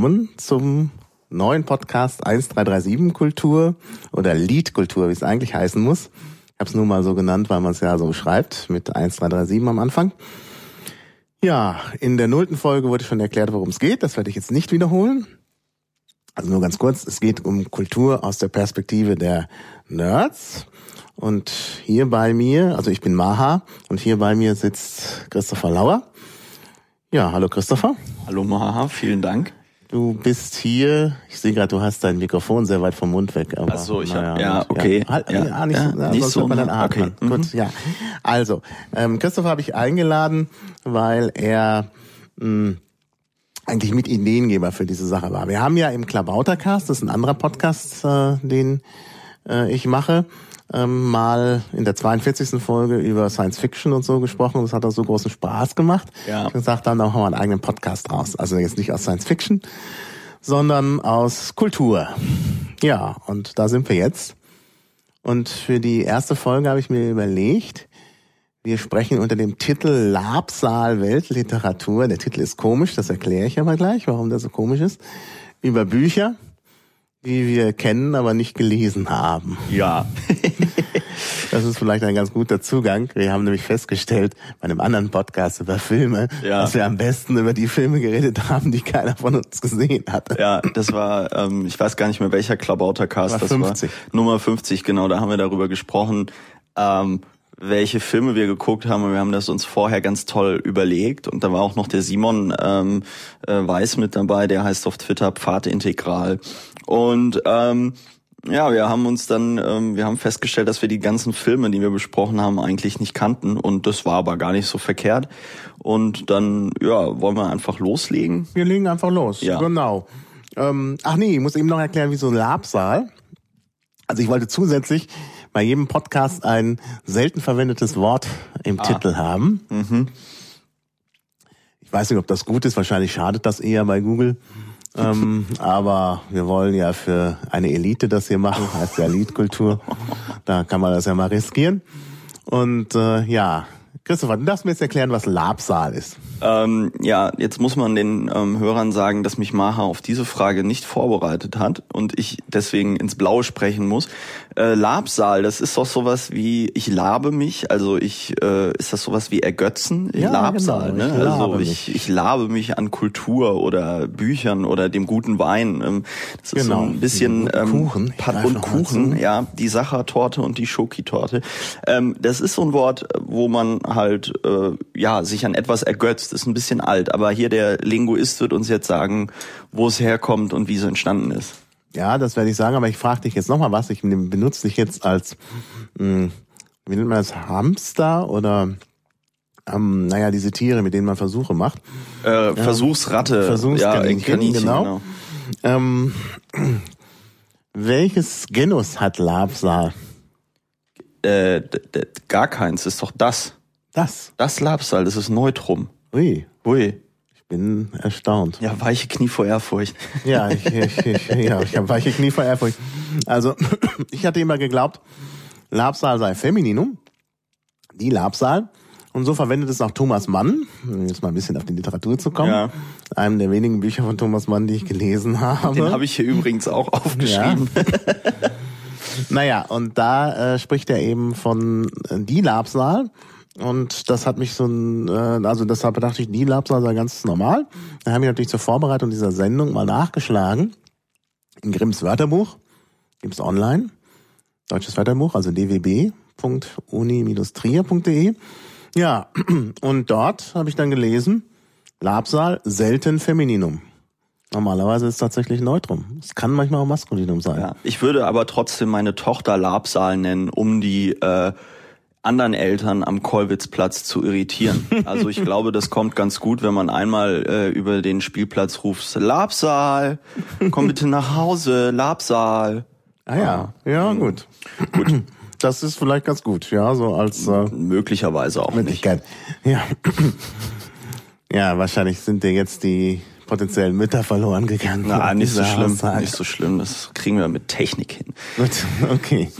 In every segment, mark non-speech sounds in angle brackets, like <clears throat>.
willkommen zum neuen Podcast 1337 Kultur oder Liedkultur, wie es eigentlich heißen muss. Ich habe es nur mal so genannt, weil man es ja so schreibt, mit 1337 am Anfang. Ja, in der nullten Folge wurde schon erklärt, worum es geht. Das werde ich jetzt nicht wiederholen. Also nur ganz kurz, es geht um Kultur aus der Perspektive der Nerds. Und hier bei mir, also ich bin Maha und hier bei mir sitzt Christopher Lauer. Ja, hallo Christopher. Hallo Maha, vielen Dank. Du bist hier, ich sehe gerade, du hast dein Mikrofon sehr weit vom Mund weg. Aber, Ach so, ich naja, hab, ja, okay. Ja, ja, ja nicht, ja, nicht so, man dann atmen. Okay. Gut, mhm. ja. Also, ähm, Christopher habe ich eingeladen, weil er mh, hm, eigentlich mit Ideengeber für diese Sache war. Wir haben ja im Klabautercast, das ist ein anderer Podcast, äh, den äh, ich mache, ähm, mal in der 42. Folge über Science Fiction und so gesprochen. Das hat auch so großen Spaß gemacht. Ja. Ich gesagt, dann machen wir einen eigenen Podcast raus. Also jetzt nicht aus Science Fiction, sondern aus Kultur. Ja, und da sind wir jetzt. Und für die erste Folge habe ich mir überlegt, wir sprechen unter dem Titel Labsaal Weltliteratur. Der Titel ist komisch, das erkläre ich aber gleich, warum der so komisch ist. Über Bücher, die wir kennen, aber nicht gelesen haben. Ja. <laughs> das ist vielleicht ein ganz guter Zugang. Wir haben nämlich festgestellt, bei einem anderen Podcast über Filme, ja. dass wir am besten über die Filme geredet haben, die keiner von uns gesehen hatte. Ja, das war, ähm, ich weiß gar nicht mehr, welcher Klabautercast das 50. war. Nummer 50, genau, da haben wir darüber gesprochen. Ähm, welche Filme wir geguckt haben und wir haben das uns vorher ganz toll überlegt und da war auch noch der Simon ähm, äh, Weiß mit dabei, der heißt auf Twitter Pfadintegral und ähm, ja, wir haben uns dann, ähm, wir haben festgestellt, dass wir die ganzen Filme, die wir besprochen haben, eigentlich nicht kannten und das war aber gar nicht so verkehrt. Und dann, ja, wollen wir einfach loslegen? Wir legen einfach los. Ja. Genau. Ähm, ach nee, ich muss eben noch erklären, wie so ein Labsaal. Also ich wollte zusätzlich bei jedem Podcast ein selten verwendetes Wort im ah. Titel haben. Mhm. Ich weiß nicht, ob das gut ist. Wahrscheinlich schadet das eher bei Google ähm, aber wir wollen ja für eine Elite das hier machen, heißt ja Elite-Kultur. Da kann man das ja mal riskieren. Und äh, ja, Christopher, du darfst mir jetzt erklären, was Labsal ist. Ähm, ja, jetzt muss man den ähm, Hörern sagen, dass mich Maha auf diese Frage nicht vorbereitet hat und ich deswegen ins Blaue sprechen muss. Äh, Labsal, das ist doch sowas wie ich labe mich, also ich äh, ist das sowas wie ergötzen? Ja, Labsal, genau. ne? Ich also ich, ich labe mich an Kultur oder Büchern oder dem guten Wein. Ähm, das ist genau. so ein bisschen ähm, Kuchen. Und Kuchen, ja, die Sachertorte und die Schokitorte. Ähm, das ist so ein Wort, wo man halt äh, ja sich an etwas ergötzt ist ein bisschen alt, aber hier der Linguist wird uns jetzt sagen, wo es herkommt und wie es entstanden ist. Ja, das werde ich sagen, aber ich frage dich jetzt nochmal was. Ich benutze dich jetzt als, mh, hm, wie nennt man das, Hamster oder ähm, naja, diese Tiere, mit denen man Versuche macht. Äh, Versuchsratte. Versuchskaninchen, ja, Kaninchen, genau. genau. Ähm, welches Genus hat Labsal? Äh, gar keins, ist doch das. Das? Das Labsal, das ist Neutrum. Ui. Ui. Ich bin erstaunt. Ja, weiche Knie vor Ehrfurcht. Ja, ich, ich, ich, ja, ich habe weiche Knie vor Ehrfurcht. Also, <clears throat> ich hatte immer geglaubt, Labsal sei Femininum. Die Labsal. Und so verwendet es auch Thomas Mann, um jetzt mal ein bisschen auf die Literatur zu kommen. Ja. Einem der wenigen Bücher von Thomas Mann, die ich gelesen habe. Den habe ich hier übrigens auch aufgeschrieben. Ja. <laughs> naja, und da äh, spricht er eben von äh, die Labsal. Und das hat mich so ein, äh, also deshalb dachte ich, die Labsal sei ganz normal. Dann habe ich natürlich zur Vorbereitung dieser Sendung mal nachgeschlagen. In Grimms Wörterbuch gibt's online. Deutsches Wörterbuch, also dwb.uni-trier.de. Ja, <clears throat> und dort habe ich dann gelesen, Labsal selten Femininum. Normalerweise ist es tatsächlich Neutrum. Es kann manchmal auch Maskulinum sein. Ja, ich würde aber trotzdem meine Tochter Labsal nennen, um die äh, anderen Eltern am Kollwitzplatz zu irritieren. <laughs> Also ich glaube, das kommt ganz gut, wenn man einmal äh, über den Spielplatz ruft, Labsaal, komm bitte nach Hause, Labsaal. Ah ja, ja, gut. Gut. <clears throat> Das ist vielleicht ganz gut, ja, so als äh, möglicherweise auch Möglichkeit. Nicht. Ja. <clears throat> ja, wahrscheinlich sind dir jetzt die potenziellen Mütter verloren gegangen. Na, nicht so schlimm, Aussage. nicht so schlimm. Das kriegen wir mit Technik hin. Gut, okay.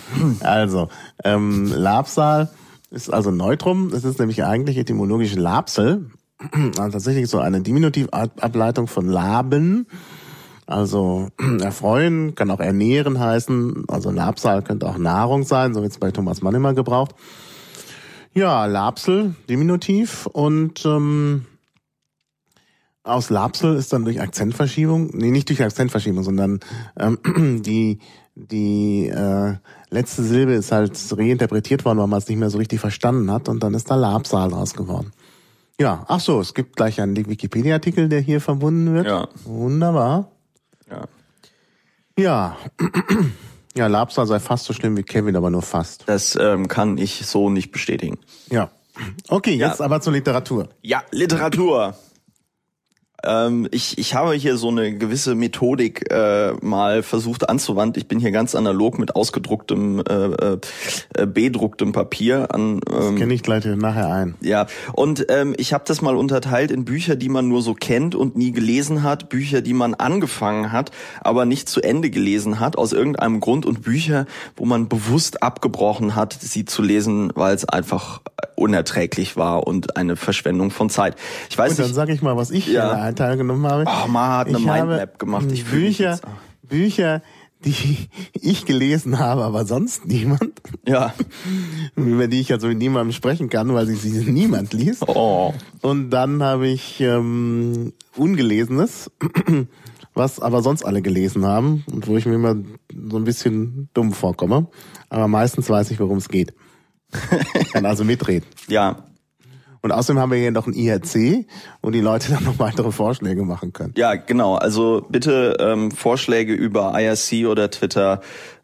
Also, ähm, Labsal ist also Neutrum. Das ist nämlich eigentlich etymologisch Labsel. Also tatsächlich so eine Diminutivableitung von Laben. Also erfreuen kann auch ernähren heißen. Also Labsal könnte auch Nahrung sein, so wird es bei Thomas Mann immer gebraucht. Ja, Lapsel, Diminutiv und ähm, aus Lapsel ist dann durch Akzentverschiebung, nee, nicht durch Akzentverschiebung, sondern ähm, <clears throat> die die äh, letzte Silbe ist halt reinterpretiert worden, weil man es nicht mehr so richtig verstanden hat und dann ist da Labsal draus geworden. Ja, ach so, es gibt gleich einen Wikipedia-Artikel, der hier verbunden wird. Ja. Wunderbar. Ja. Ja. <clears throat> Ja, Labsal sei fast so schlimm wie Kevin, aber nur fast. Das ähm, kann ich so nicht bestätigen. Ja. Okay, jetzt ja. aber zur Literatur. Ja, Literatur. Ähm, ich, ich habe hier so eine gewisse Methodik äh, mal versucht anzuwenden. Ich bin hier ganz analog mit ausgedrucktem, äh, äh, bedrucktem Papier an. Ähm, das kenne ich gleich nachher ein. Ja, und ähm, ich habe das mal unterteilt in Bücher, die man nur so kennt und nie gelesen hat, Bücher, die man angefangen hat, aber nicht zu Ende gelesen hat aus irgendeinem Grund und Bücher, wo man bewusst abgebrochen hat, sie zu lesen, weil es einfach unerträglich war und eine Verschwendung von Zeit. Ich weiß und dann sage ich mal, was ich ja teilgenommen habe. Oh, man hat eine ich Mindmap gemacht. Ich Bücher, Bücher, die <laughs> ich gelesen habe, aber sonst niemand. Ja. <laughs> Über die ich also mit niemandem sprechen kann, weil sie niemand liest. Oh. Und dann habe ich ähm, Ungelesenes, <clears throat> was aber sonst alle gelesen haben und wo ich mir immer so ein bisschen dumm vorkomme. Aber meistens weiß ich, worum es geht. <laughs> kann also mitreden. Ja, und außerdem haben wir hier noch ein IRC, wo die Leute <laughs> dann noch weitere Vorschläge machen können. Ja, genau. Also bitte ähm, Vorschläge über IRC oder Twitter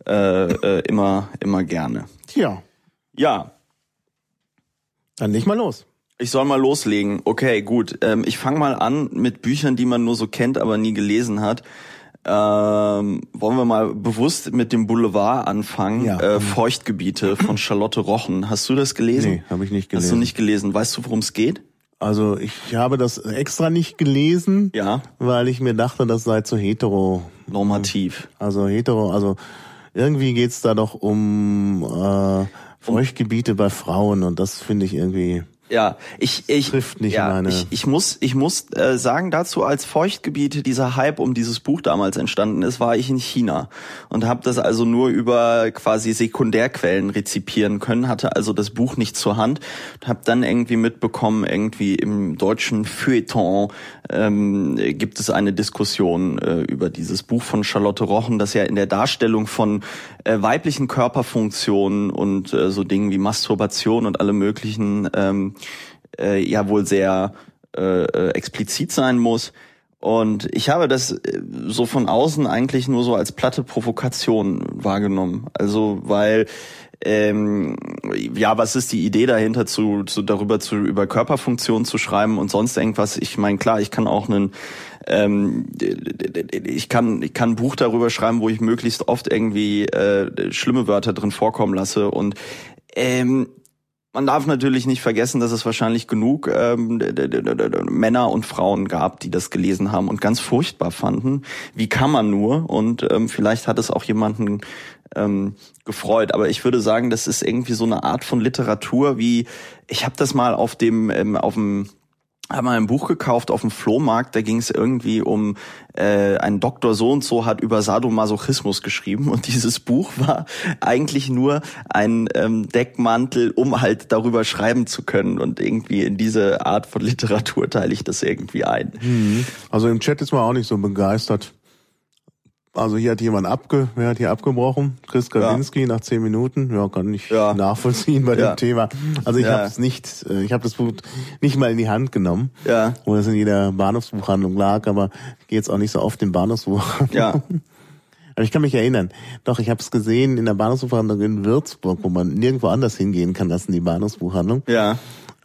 äh, äh, immer, immer gerne. Ja. Ja. Dann leg mal los. Ich soll mal loslegen. Okay, gut. Ähm, ich fange mal an mit Büchern, die man nur so kennt, aber nie gelesen hat. Ähm, wollen wir mal bewusst mit dem Boulevard anfangen? Ja. Äh, Feuchtgebiete von Charlotte Rochen. Hast du das gelesen? Nee, habe ich nicht gelesen. Hast du nicht gelesen? Weißt du, worum es geht? Also ich habe das extra nicht gelesen, ja. weil ich mir dachte, das sei zu hetero. Normativ. Also hetero, also irgendwie geht's da doch um äh, Feuchtgebiete bei Frauen und das finde ich irgendwie. Ja, ich ich trifft nicht ja, meine. Ich, ich muss ich muss äh, sagen dazu, als Feuchtgebiete dieser Hype um dieses Buch damals entstanden ist, war ich in China und habe das also nur über quasi Sekundärquellen rezipieren können, hatte also das Buch nicht zur Hand, habe dann irgendwie mitbekommen, irgendwie im deutschen Feuilleton ähm, gibt es eine Diskussion äh, über dieses Buch von Charlotte Rochen, das ja in der Darstellung von äh, weiblichen Körperfunktionen und äh, so Dingen wie Masturbation und alle möglichen ähm, äh, ja wohl sehr äh, äh, explizit sein muss. Und ich habe das äh, so von außen eigentlich nur so als platte Provokation wahrgenommen. Also weil ähm, ja, was ist die Idee dahinter, zu, zu darüber zu über Körperfunktionen zu schreiben und sonst irgendwas? Ich meine, klar, ich kann auch einen ähm, ich kann ich kann ein Buch darüber schreiben, wo ich möglichst oft irgendwie äh, schlimme Wörter drin vorkommen lasse und ähm, man darf natürlich nicht vergessen, dass es wahrscheinlich genug ähm, Männer und Frauen gab, die das gelesen haben und ganz furchtbar fanden. Wie kann man nur? Und ähm, vielleicht hat es auch jemanden ähm, gefreut. Aber ich würde sagen, das ist irgendwie so eine Art von Literatur, wie ich habe das mal auf dem ähm, auf dem habe mal ein Buch gekauft auf dem Flohmarkt, da ging es irgendwie um äh, ein Doktor so und so hat über Sadomasochismus geschrieben <laughs> und dieses Buch war eigentlich nur ein ähm, Deckmantel, um halt darüber schreiben zu können und irgendwie in diese Art von Literatur teile ich das irgendwie ein. Mhm. Also im Chat ist man auch nicht so begeistert. Also hier hat jemand abge, wer hat hier abgebrochen? Chris Kawinski ja. nach zehn Minuten. Ja, kann ich ja. nachvollziehen bei ja. dem Thema. Also ich ja. habe es nicht, äh, ich habe das Buch nicht mal in die Hand genommen, ja. wo das in jeder Bahnhofsbuchhandlung lag, aber ich gehe jetzt auch nicht so oft in Bahnhofsbuchhandlung. Ja. Aber ich kann mich erinnern. Doch, ich habe es gesehen in der Bahnhofsbuchhandlung in Würzburg, wo man nirgendwo anders hingehen kann, als in die Bahnhofsbuchhandlung. Ja.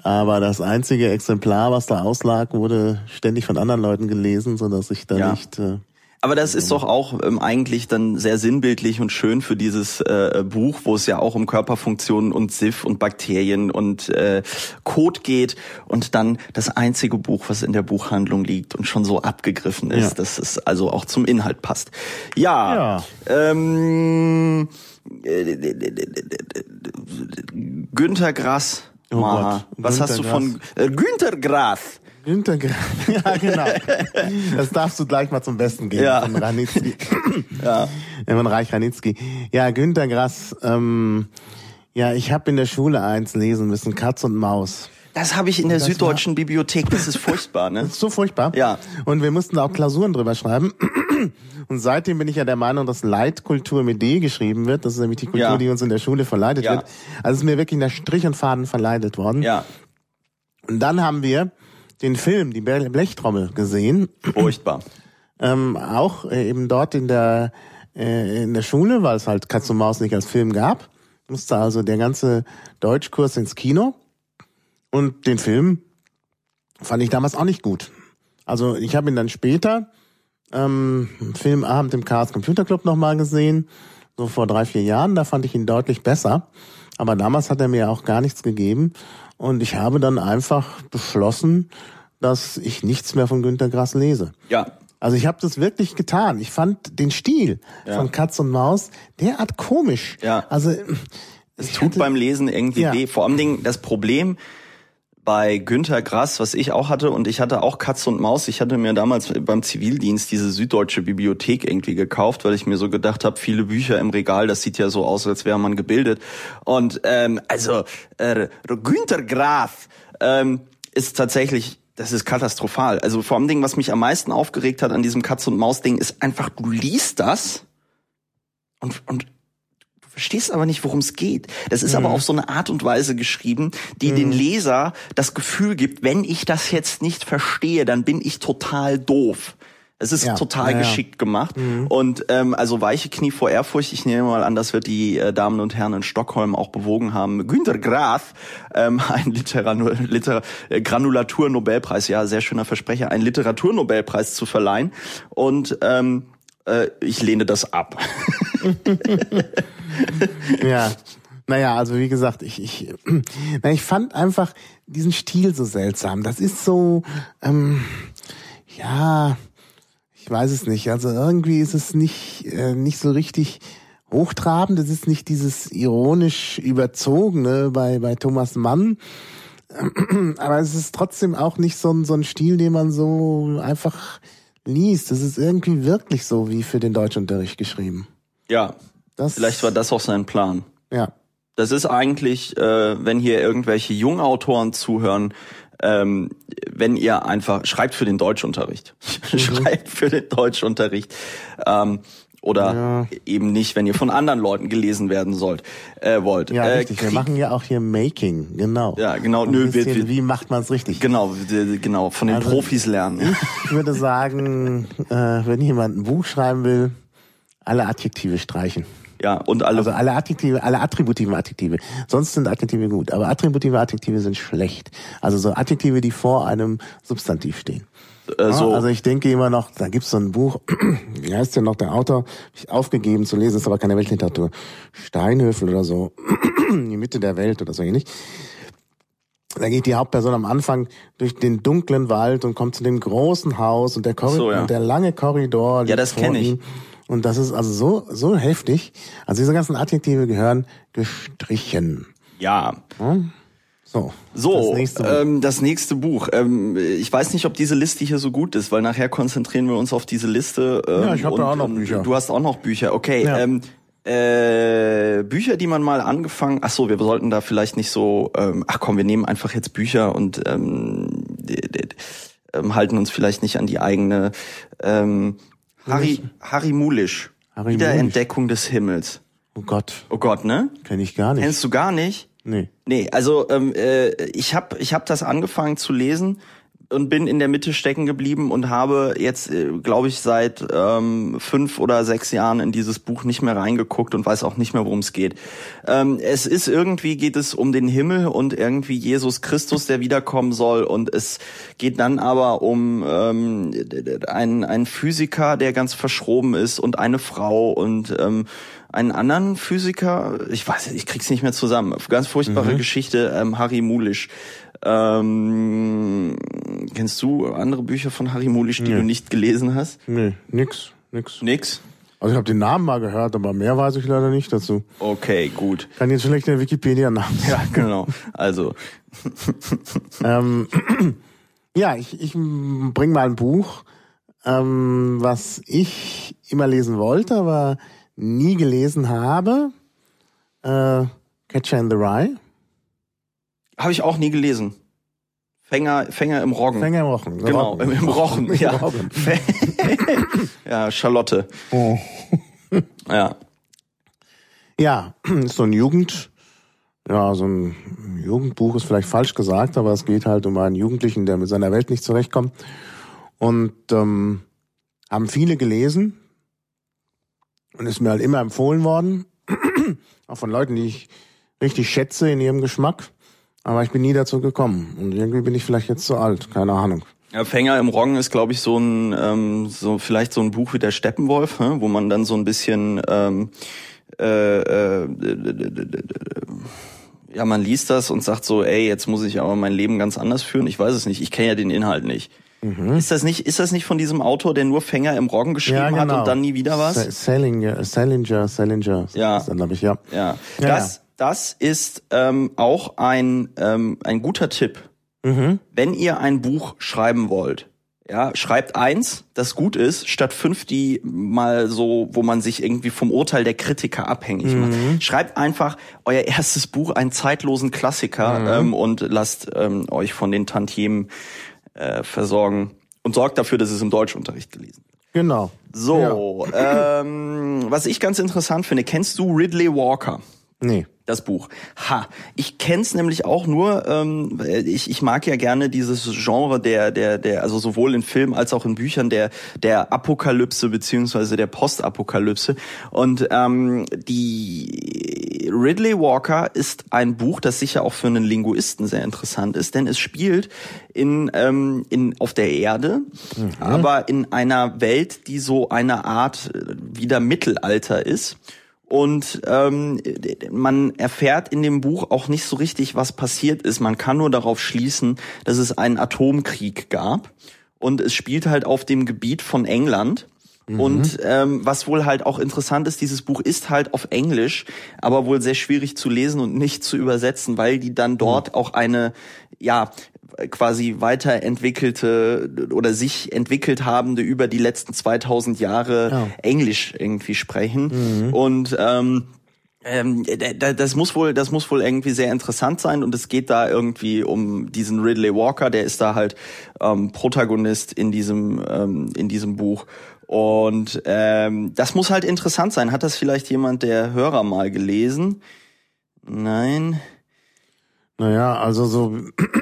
Aber das einzige Exemplar, was da auslag, wurde ständig von anderen Leuten gelesen, so dass ich da ja. nicht äh, aber das ist doch auch ähm, eigentlich dann sehr sinnbildlich und schön für dieses äh, Buch, wo es ja auch um Körperfunktionen und SIF und Bakterien und äh, Kot geht und dann das einzige Buch, was in der Buchhandlung liegt und schon so abgegriffen ist, ja. dass es also auch zum Inhalt passt. Ja. ja. Ähm, äh, Günther Grass. Oh was Günther hast du von äh, Grass? Günter Grass. <laughs> Ja, genau. Das darfst du gleich mal zum Besten geben Ja. von Ranitzky. <clears throat> Ja. Von Reich Ranitzky. Ja, Günter Grass. Ähm, ja, ich habe in der Schule eins lesen müssen, Katz und Maus. Das habe ich in der das Süddeutschen Bibliothek. Das ist furchtbar, ne? Das <laughs> ist so furchtbar. Ja. Und wir mussten auch Klausuren drüber schreiben. <clears throat> Und seitdem bin ich ja der Meinung, dass Leitkultur mit D geschrieben wird. Das ist nämlich die Kultur, Ja. die uns in der Schule verleitet Ja. wird. Also es ist mir wirklich nach Strich und Faden verleitet worden. Ja. Und dann haben wir den Film, die Blechtrommel, gesehen. Furchtbar. <clears throat> Ähm, auch äh, eben dort in der äh, in der Schule, weil es halt Katz und Maus nicht als Film gab. Musste also der ganze Deutschkurs ins Kino. Und den Film fand ich damals auch nicht gut. Also ich habe ihn dann später ähm, Filmabend im Chaos Computer Club nochmal gesehen, so vor drei, vier Jahren. Da fand ich ihn deutlich besser. Aber damals hat er mir auch gar nichts gegeben. Und ich habe dann einfach beschlossen, dass ich nichts mehr von Günter Grass lese. Ja. Also ich habe das wirklich getan. Ich fand den Stil Ja. von Katz und Maus derart komisch. Ja. Also Es tut beim Lesen irgendwie Ja. weh. Vor allem Dingen das Problem bei Günter Grass, was ich auch hatte, und ich hatte auch Katz und Maus. Ich hatte mir damals beim Zivildienst diese süddeutsche Bibliothek irgendwie gekauft, weil ich mir so gedacht habe, viele Bücher im Regal, das sieht ja so aus, als wäre man gebildet. Und ähm, also äh, Günter Grass ähm, ist tatsächlich das ist katastrophal. Also vor allem Ding, was mich am meisten aufgeregt hat an diesem Katz und Maus Ding, ist einfach, du liest das und, und verstehst aber nicht, worum es geht. Das ist aber Mhm. auf so eine Art und Weise geschrieben, die den Leser das Gefühl gibt, wenn ich das jetzt nicht verstehe, dann bin ich total doof. Es ist Ja, total ja, geschickt gemacht. Und ähm, also weiche Knie vor Ehrfurcht, ich nehme mal an, das wird die äh, Damen und Herren in Stockholm auch bewogen haben. Günter Grass, ähm, <laughs> ein Literar Liter äh, Granulatur-Nobelpreis, ja, sehr schöner Versprecher, einen Literaturnobelpreis zu verleihen. Und ähm, äh, ich lehne das ab. <laughs> ja. Naja, also wie gesagt, ich, ich, na, ich fand einfach diesen Stil so seltsam. Das ist so, ähm, ja, ich weiß es nicht. Also irgendwie ist es nicht, äh, nicht so richtig hochtrabend. Es ist nicht dieses ironisch überzogene bei, bei Thomas Mann. <clears throat> Aber es ist trotzdem auch nicht so ein, so ein Stil, den man so einfach liest. Es ist irgendwie wirklich so wie für den Deutschunterricht geschrieben. Ja, Das, vielleicht war das auch sein Plan. Ja. Das ist eigentlich, äh, wenn hier irgendwelche Jungautoren zuhören, ähm, wenn ihr einfach schreibt für den Deutschunterricht, <laughs> schreibt für den Deutschunterricht ähm, oder Ja. eben nicht, wenn ihr von anderen Leuten gelesen werden sollt, äh, wollt. Ja, äh, richtig. Wir machen ja auch hier Making, genau. Ja, genau. Ein Nö, wir- bisschen, wir- wie macht man es richtig? Genau, genau, von den Also- Profis lernen. Ich würde sagen, äh, wenn jemand ein Buch schreiben will, alle Adjektive streichen. Ja, und alle Also alle Adjektive, alle attributiven Adjektive. Sonst sind Adjektive gut, aber attributive Adjektive sind schlecht. Also so Adjektive, die vor einem Substantiv stehen. Äh, so. Ja, also ich denke immer noch, da gibt's so ein Buch, <clears throat> wie heißt denn noch der Autor? Ich aufgegeben zu lesen, ist aber keine Weltliteratur. Steinhöfel oder so. <clears throat> Die Mitte der Welt oder so ähnlich. Da geht die Hauptperson am Anfang durch den dunklen Wald und kommt zu dem großen Haus und der Korridor, So, ja. und der lange Korridor. liegt das vor kenn ich. Und das ist also so, so heftig. Also diese ganzen Adjektive gehören gestrichen. ja. So. So, Das nächste Buch. ähm, das nächste Buch. Ähm, ich weiß nicht, ob diese Liste hier so gut ist, weil nachher konzentrieren wir uns auf diese Liste. Ähm, Ja, ich hab und- da auch noch und Bücher. Du hast auch noch Bücher, okay. Ja. Ähm, äh, Bücher, die man mal angefangen. Ach so, wir sollten da vielleicht nicht so. Ähm, ach komm, wir nehmen einfach jetzt Bücher und ähm, ähm, halten uns vielleicht nicht an die eigene. Ähm, Harry, Harry Mulisch. Harry Wiederentdeckung des Himmels. Oh Gott, Oh Gott, ne? kenne ich gar nicht. Kennst du gar nicht? Nee. Nee, also ähm, äh, ich habe ich hab das angefangen zu lesen und bin in der Mitte stecken geblieben und habe jetzt, äh, glaube ich, seit ähm, fünf oder sechs Jahren in dieses Buch nicht mehr reingeguckt und weiß auch nicht mehr, worum es geht. Ähm, es ist irgendwie, geht es um den Himmel und irgendwie Jesus Christus, der wiederkommen soll und es geht dann aber um ähm, einen, einen Physiker, der ganz verschroben ist und eine Frau und ähm, einen anderen Physiker, ich weiß, ich krieg's nicht mehr zusammen. Ganz furchtbare Geschichte, ähm, Harry Mulisch. Ähm, kennst du andere Bücher von Harry Mulisch, die du nicht gelesen hast? Nee, nix, nix. Nix. Also ich habe den Namen mal gehört, aber mehr weiß ich leider nicht dazu. Okay, gut. Kann jetzt schlecht in der Wikipedia Namen. Ja, genau. Also, <laughs> ähm, <clears throat> Ja, ich, ich bring mal ein Buch, ähm, was ich immer lesen wollte, aber nie gelesen habe. Äh, Catcher in the Rye. Habe ich auch nie gelesen. Fänger, Fänger im Roggen. Fänger im Roggen. Genau, im, im Rochen. Ja. Roggen. <laughs> ja, Charlotte. Oh. Ja. Ja, ist so ein Jugend, ja, so ein Jugendbuch ist vielleicht falsch gesagt, aber es geht halt um einen Jugendlichen, der mit seiner Welt nicht zurechtkommt. Und ähm, haben viele gelesen und ist mir halt immer empfohlen worden, <clears throat> auch von Leuten, die ich richtig schätze in ihrem Geschmack. Aber ich bin nie dazu gekommen. Und irgendwie bin ich vielleicht jetzt zu alt, keine Ahnung. Ja, Fänger im Roggen ist, glaube ich, so ein, ähm, so vielleicht so ein Buch wie der Steppenwolf, hä? wo man dann so ein bisschen, ähm, äh, äh, ja, man liest das und sagt so, ey, jetzt muss ich aber mein Leben ganz anders führen. Ich weiß es nicht. Ich kenne ja den Inhalt nicht. Mhm. Ist das nicht, ist das nicht von diesem Autor, der nur Fänger im Roggen geschrieben ja, genau. hat und dann nie wieder was? Salinger, Salinger, Salinger. Ja. Glaube ich, ja. Ja. ja das, ja. das ist ähm, auch ein ähm, ein guter Tipp. Mhm. Wenn ihr ein Buch schreiben wollt, ja, schreibt eins, das gut ist, statt fünf, die mal so, wo man sich irgendwie vom Urteil der Kritiker abhängig mhm. macht. Schreibt einfach euer erstes Buch, einen zeitlosen Klassiker, mhm. ähm, und lasst ähm, euch von den Tantiemen äh, versorgen und sorgt dafür, dass es im Deutschunterricht gelesen wird. Genau. So, ja. ähm, was ich ganz interessant finde, kennst du Ridley Walker? Nee das Buch. Ha, ich kenn's nämlich auch nur. Ähm, ich, ich mag ja gerne dieses Genre der der der also sowohl in Filmen als auch in Büchern der der Apokalypse beziehungsweise der Postapokalypse. Und ähm, die Ridley Walker ist ein Buch, das sicher auch für einen Linguisten sehr interessant ist, denn es spielt in ähm, in auf der Erde, mhm. aber in einer Welt, die so eine Art äh, wieder Mittelalter ist. Und ähm, man erfährt in dem Buch auch nicht so richtig, was passiert ist. Man kann nur darauf schließen, dass es einen Atomkrieg gab. Und es spielt halt auf dem Gebiet von England. Mhm. Und ähm, was wohl halt auch interessant ist, dieses Buch ist halt auf Englisch, aber wohl sehr schwierig zu lesen und nicht zu übersetzen, weil die dann dort mhm. auch eine ja quasi weiterentwickelte oder sich entwickelt habende über die letzten 2000 Jahre ja. Englisch irgendwie sprechen. Mhm. Und ähm, ähm, das muss wohl, das muss wohl irgendwie sehr interessant sein und es geht da irgendwie um diesen Ridley Walker, der ist da halt ähm, Protagonist in diesem ähm, in diesem Buch und ähm, das muss halt interessant sein. Hat das vielleicht jemand der Hörer mal gelesen? Nein. Naja, also so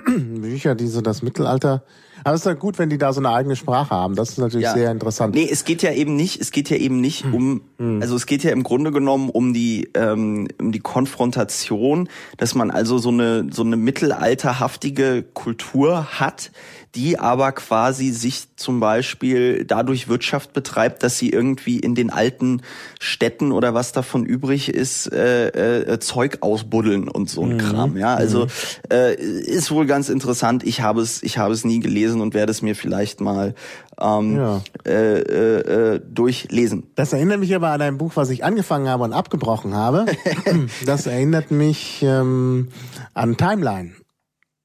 Bücher, die so das Mittelalter. Aber es ist ja gut, wenn die da so eine eigene Sprache haben. Das ist natürlich ja. sehr interessant. Nee, es geht ja eben nicht, es geht ja eben nicht hm. um, hm. also es geht ja im Grunde genommen um die, ähm, um die Konfrontation, dass man also so eine, so eine mittelalterhaftige Kultur hat, die aber quasi sich zum Beispiel dadurch Wirtschaft betreibt, dass sie irgendwie in den alten Städten oder was davon übrig ist, äh, äh, Zeug ausbuddeln und so ein mhm. Kram. Ja, also mhm. äh, ist wohl ganz interessant. Ich habe es, ich habe es nie gelesen und werde es mir vielleicht mal ähm, ja. äh, äh, äh durchlesen. Das erinnert mich aber an ein Buch, was ich angefangen habe und abgebrochen habe. <laughs> das erinnert mich ähm, an Timeline.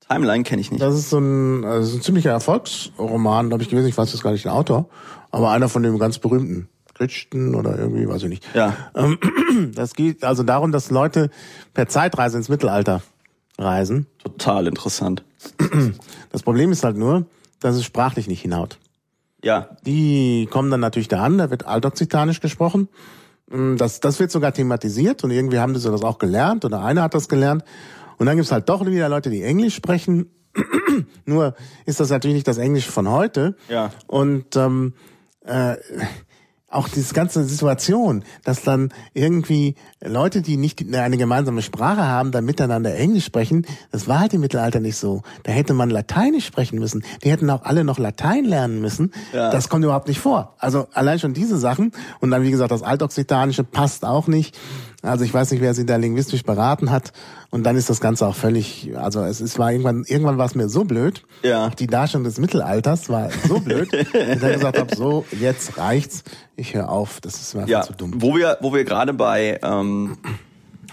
Timeline kenne ich nicht. Das ist so ein, also ein ziemlicher Erfolgsroman, glaube ich gewesen. Ich weiß jetzt gar nicht den Autor, aber einer von dem ganz berühmten. Crichton oder irgendwie, weiß ich nicht. Ja. Ähm, <clears throat> das geht also darum, dass Leute per Zeitreise ins Mittelalter reisen. Total interessant. <clears throat> Das Problem ist halt nur, dass es sprachlich nicht hinhaut. Ja. Die kommen dann natürlich da an, da wird Altoccitanisch gesprochen. Mm, das, das wird sogar thematisiert und irgendwie haben sie das auch gelernt oder einer hat das gelernt. Und dann gibt's halt doch wieder Leute, die Englisch sprechen. <clears throat> Nur ist das natürlich nicht das Englisch von heute. Ja. Und ähm, äh, auch diese ganze Situation, dass dann irgendwie Leute, die nicht eine gemeinsame Sprache haben, dann miteinander Englisch sprechen, das war halt im Mittelalter nicht so. Da hätte man Lateinisch sprechen müssen. Die hätten auch alle noch Latein lernen müssen. Ja. Das kommt überhaupt nicht vor. Also allein schon diese Sachen. Und dann, wie gesagt, das Altoccitanische passt auch nicht. Also ich weiß nicht, wer sie da linguistisch beraten hat. Und dann ist das Ganze auch völlig, also es, es war irgendwann, irgendwann war es mir so blöd. Ja. Die Darstellung des Mittelalters war so blöd, <laughs> dass ich dann gesagt habe, so, jetzt reicht's. Ich höre auf. Das ist mir ja, zu dumm. Wo wir, wo wir gerade bei, ähm,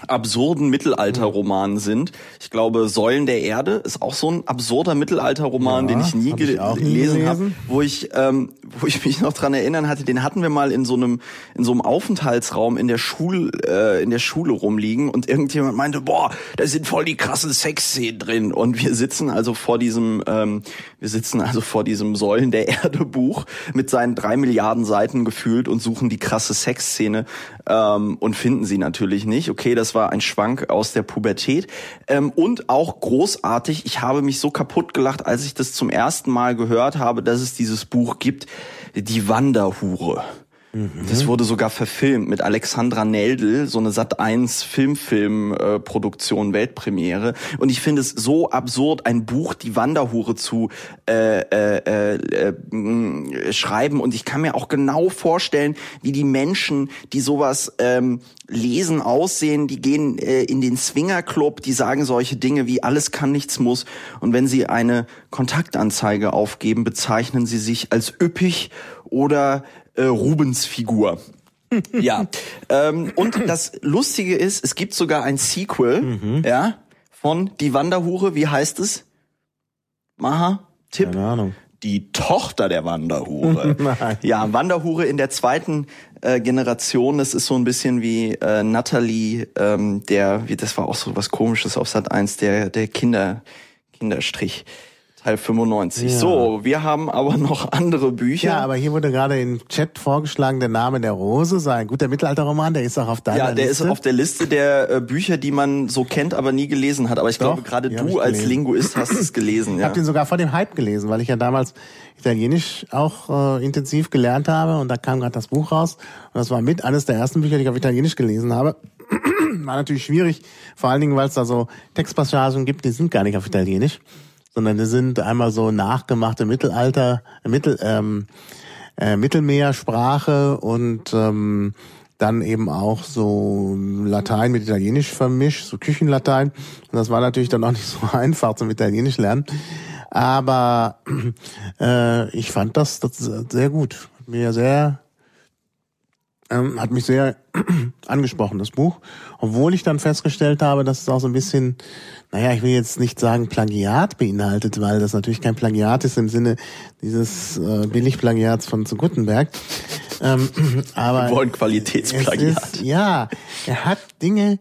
absurden Mittelalterromanen sind. Ich glaube, Säulen der Erde ist auch so ein absurder Mittelalterroman, ja, den ich nie hab ich gelesen habe, wo ich ähm, wo ich mich noch dran erinnern hatte. Den hatten wir mal in so einem in so einem Aufenthaltsraum in der Schule äh, in der Schule rumliegen und irgendjemand meinte, boah, da sind voll die krassen Sexszenen drin und wir sitzen also vor diesem ähm, wir sitzen also vor diesem Säulen der Erde Buch mit seinen drei Milliarden Seiten gefühlt und suchen die krasse Sexszene ähm, und finden sie natürlich nicht. Okay, das war ein Schwank aus der Pubertät. Ähm, und auch großartig, ich habe mich so kaputt gelacht, als ich das zum ersten Mal gehört habe, dass es dieses Buch gibt, Die Wanderhure. Mhm. Das wurde sogar verfilmt mit Alexandra Neldl, so eine Sat 1 Filmfilm äh, Produktion Weltpremiere. Und ich finde es so absurd ein Buch die Wanderhure zu äh, äh, äh, äh, schreiben. Und ich kann mir auch genau vorstellen, wie die Menschen, die sowas ähm, lesen, aussehen, die gehen äh, in den Swingerclub, die sagen solche Dinge wie alles kann nichts muss. Und wenn sie eine Kontaktanzeige aufgeben, bezeichnen sie sich als üppig oder äh, Rubens Figur. <laughs> ja. Ähm, und das Lustige ist, es gibt sogar ein Sequel, mhm. ja, von Die Wanderhure. Wie heißt es? Maha? Tipp? Keine Ahnung. Die Tochter der Wanderhure. <laughs> ja, Wanderhure in der zweiten äh, Generation. Das ist so ein bisschen wie äh, Natalie, ähm, der, wie das war auch so was Komisches auf Sat 1, der der Kinder Kinderstrich. Teil 95. Ja. So, wir haben aber noch andere Bücher. Ja, aber hier wurde gerade im Chat vorgeschlagen, der Name der Rose sei ein guter Mittelalterroman, der ist auch auf deiner Liste. Ja, der Liste. ist auf der Liste der äh, Bücher, die man so kennt, aber nie gelesen hat. Aber ich Doch, glaube, gerade du als Linguist hast es gelesen. Ich ja. habe den sogar vor dem Hype gelesen, weil ich ja damals Italienisch auch äh, intensiv gelernt habe und da kam gerade das Buch raus und das war mit eines der ersten Bücher, die ich auf Italienisch gelesen habe. <clears throat> war natürlich schwierig, vor allen Dingen, weil es da so Textpassagen gibt, die sind gar nicht auf Italienisch sondern die sind einmal so nachgemachte Mittelalter, Mittel, ähm, äh, Mittelmeersprache und ähm, dann eben auch so Latein mit Italienisch vermischt, so Küchenlatein. Und das war natürlich dann auch nicht so <laughs> einfach zum Italienisch lernen. Aber äh, ich fand das, das sehr gut. Mir sehr ähm, hat mich sehr <clears throat> angesprochen, das Buch. Obwohl ich dann festgestellt habe, dass es auch so ein bisschen, naja, ich will jetzt nicht sagen Plagiat beinhaltet, weil das natürlich kein Plagiat ist im Sinne dieses äh, Billigplagiats von zu Gutenberg. Ähm, <clears throat> aber Wir wollen Qualitätsplagiat. Ist, ja, er hat Dinge,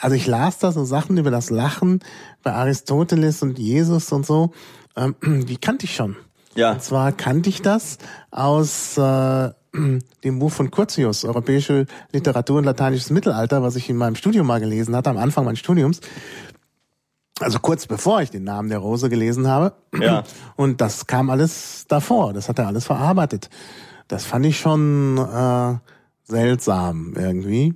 also ich las da so Sachen über das Lachen bei Aristoteles und Jesus und so, ähm, <clears throat> die kannte ich schon. Ja. Und zwar kannte ich das aus äh, dem Buch von Curtius, Europäische Literatur und Lateinisches Mittelalter, was ich in meinem Studium mal gelesen hatte, am Anfang meines Studiums. Also kurz bevor ich den Namen der Rose gelesen habe. Ja. <clears throat> Und das kam alles davor. Das hat er alles verarbeitet. Das fand ich schon äh, seltsam irgendwie.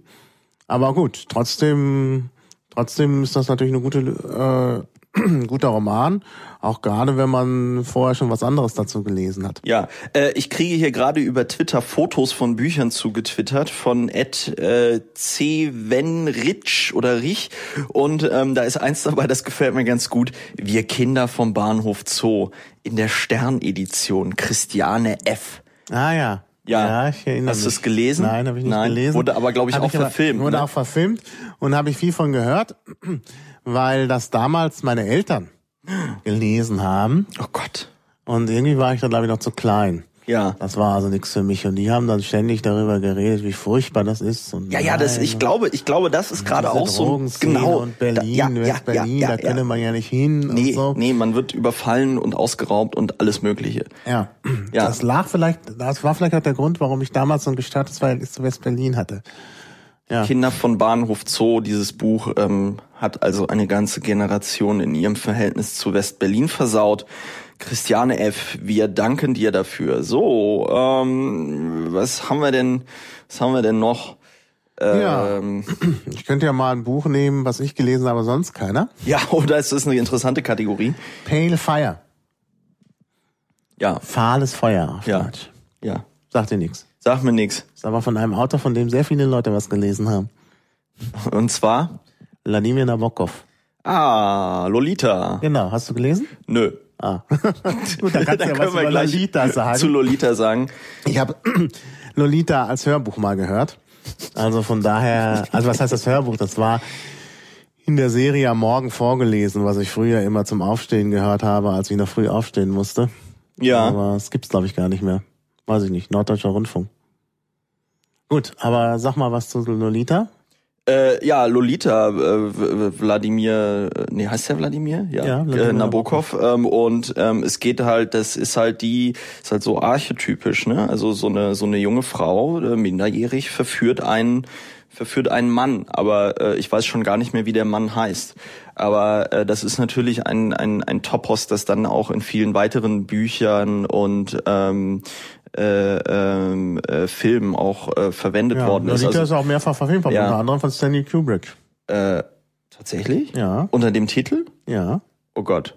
Aber gut, trotzdem, trotzdem ist das natürlich eine gute äh, ein <clears throat> guter Roman, auch gerade wenn man vorher schon was anderes dazu gelesen hat. Ja, äh, ich kriege hier gerade über Twitter Fotos von Büchern zugetwittert von Ed äh, C. Wenrich oder Rich und ähm, da ist eins dabei, das gefällt mir ganz gut. Wir Kinder vom Bahnhof Zoo in der Sternedition Christiane F. Ah ja. Ja, ja ich erinnere Hast du es gelesen? Nein, habe ich nicht Nein. gelesen. Wurde aber, glaube ich, hab auch ich verfilmt. Wurde ne? auch verfilmt und habe ich viel von gehört weil das damals meine Eltern gelesen haben. Oh Gott. Und irgendwie war ich da, glaube ich, noch zu klein. Ja. Das war also nichts für mich. Und die haben dann ständig darüber geredet, wie furchtbar das ist. Und ja, ja, das, ich glaube, ich glaube, das ist gerade auch so genau. Und Berlin, da, ja, West-Berlin, ja, ja, da könne man ja nicht hin. Nee, so. nee, man wird überfallen und ausgeraubt und alles Mögliche. Ja. ja. Das lag vielleicht, das war vielleicht auch der Grund, warum ich damals so ein gestörtes Verhältnis zu West-Berlin hatte. Ja. Kinder von Bahnhof Zoo, dieses Buch ähm, hat also eine ganze Generation in ihrem Verhältnis zu West-Berlin versaut. Christiane F., wir danken dir dafür. So, ähm, was haben wir denn, was haben wir denn noch? Ähm, ja, ich könnte ja mal ein Buch nehmen, was ich gelesen habe, sonst keiner. Ja, <laughs> oder ist das eine interessante Kategorie? Pale Fire. Ja. Fahles Feuer ja. Deutsch. Ja. Sagt dir nichts. Sag mir nix. Ist aber von einem Autor, von dem sehr viele Leute was gelesen haben. Und zwar? Vladimir Nabokov. Ah, Lolita. Genau, hast du gelesen? Nö. Ah. <laughs> Gut, dann kannst du ja was über Lolita sagen. Zu Lolita sagen. Ich habe <clears throat> Lolita als Hörbuch mal gehört. Also von daher, also was heißt das Hörbuch? Das war in der Serie am Morgen vorgelesen, was ich früher immer zum Aufstehen gehört habe, als ich noch früh aufstehen musste. Ja. Aber es gibt's glaube ich gar nicht mehr. Weiß ich nicht. Norddeutscher Rundfunk. Gut, aber sag mal was zu Lolita. Äh, ja, Lolita, äh, Wladimir, äh, nee, heißt der Wladimir? Ja, ja Wladimir äh, Nabokov. Ähm, und ähm, es geht halt, das ist halt die, ist halt so archetypisch, ne? Also so eine so eine junge Frau, äh, minderjährig, verführt einen verführt einen Mann, aber äh, ich weiß schon gar nicht mehr, wie der Mann heißt. Aber äh, das ist natürlich ein, ein, ein Topos, das dann auch in vielen weiteren Büchern und ähm, äh, ähm, äh, Filmen auch äh, verwendet ja, worden ist. Also, ist auch mehrfach verfilmt worden, ja. unter anderem von Stanley Kubrick. Äh, tatsächlich? Ja. Unter dem Titel? Ja. Oh Gott.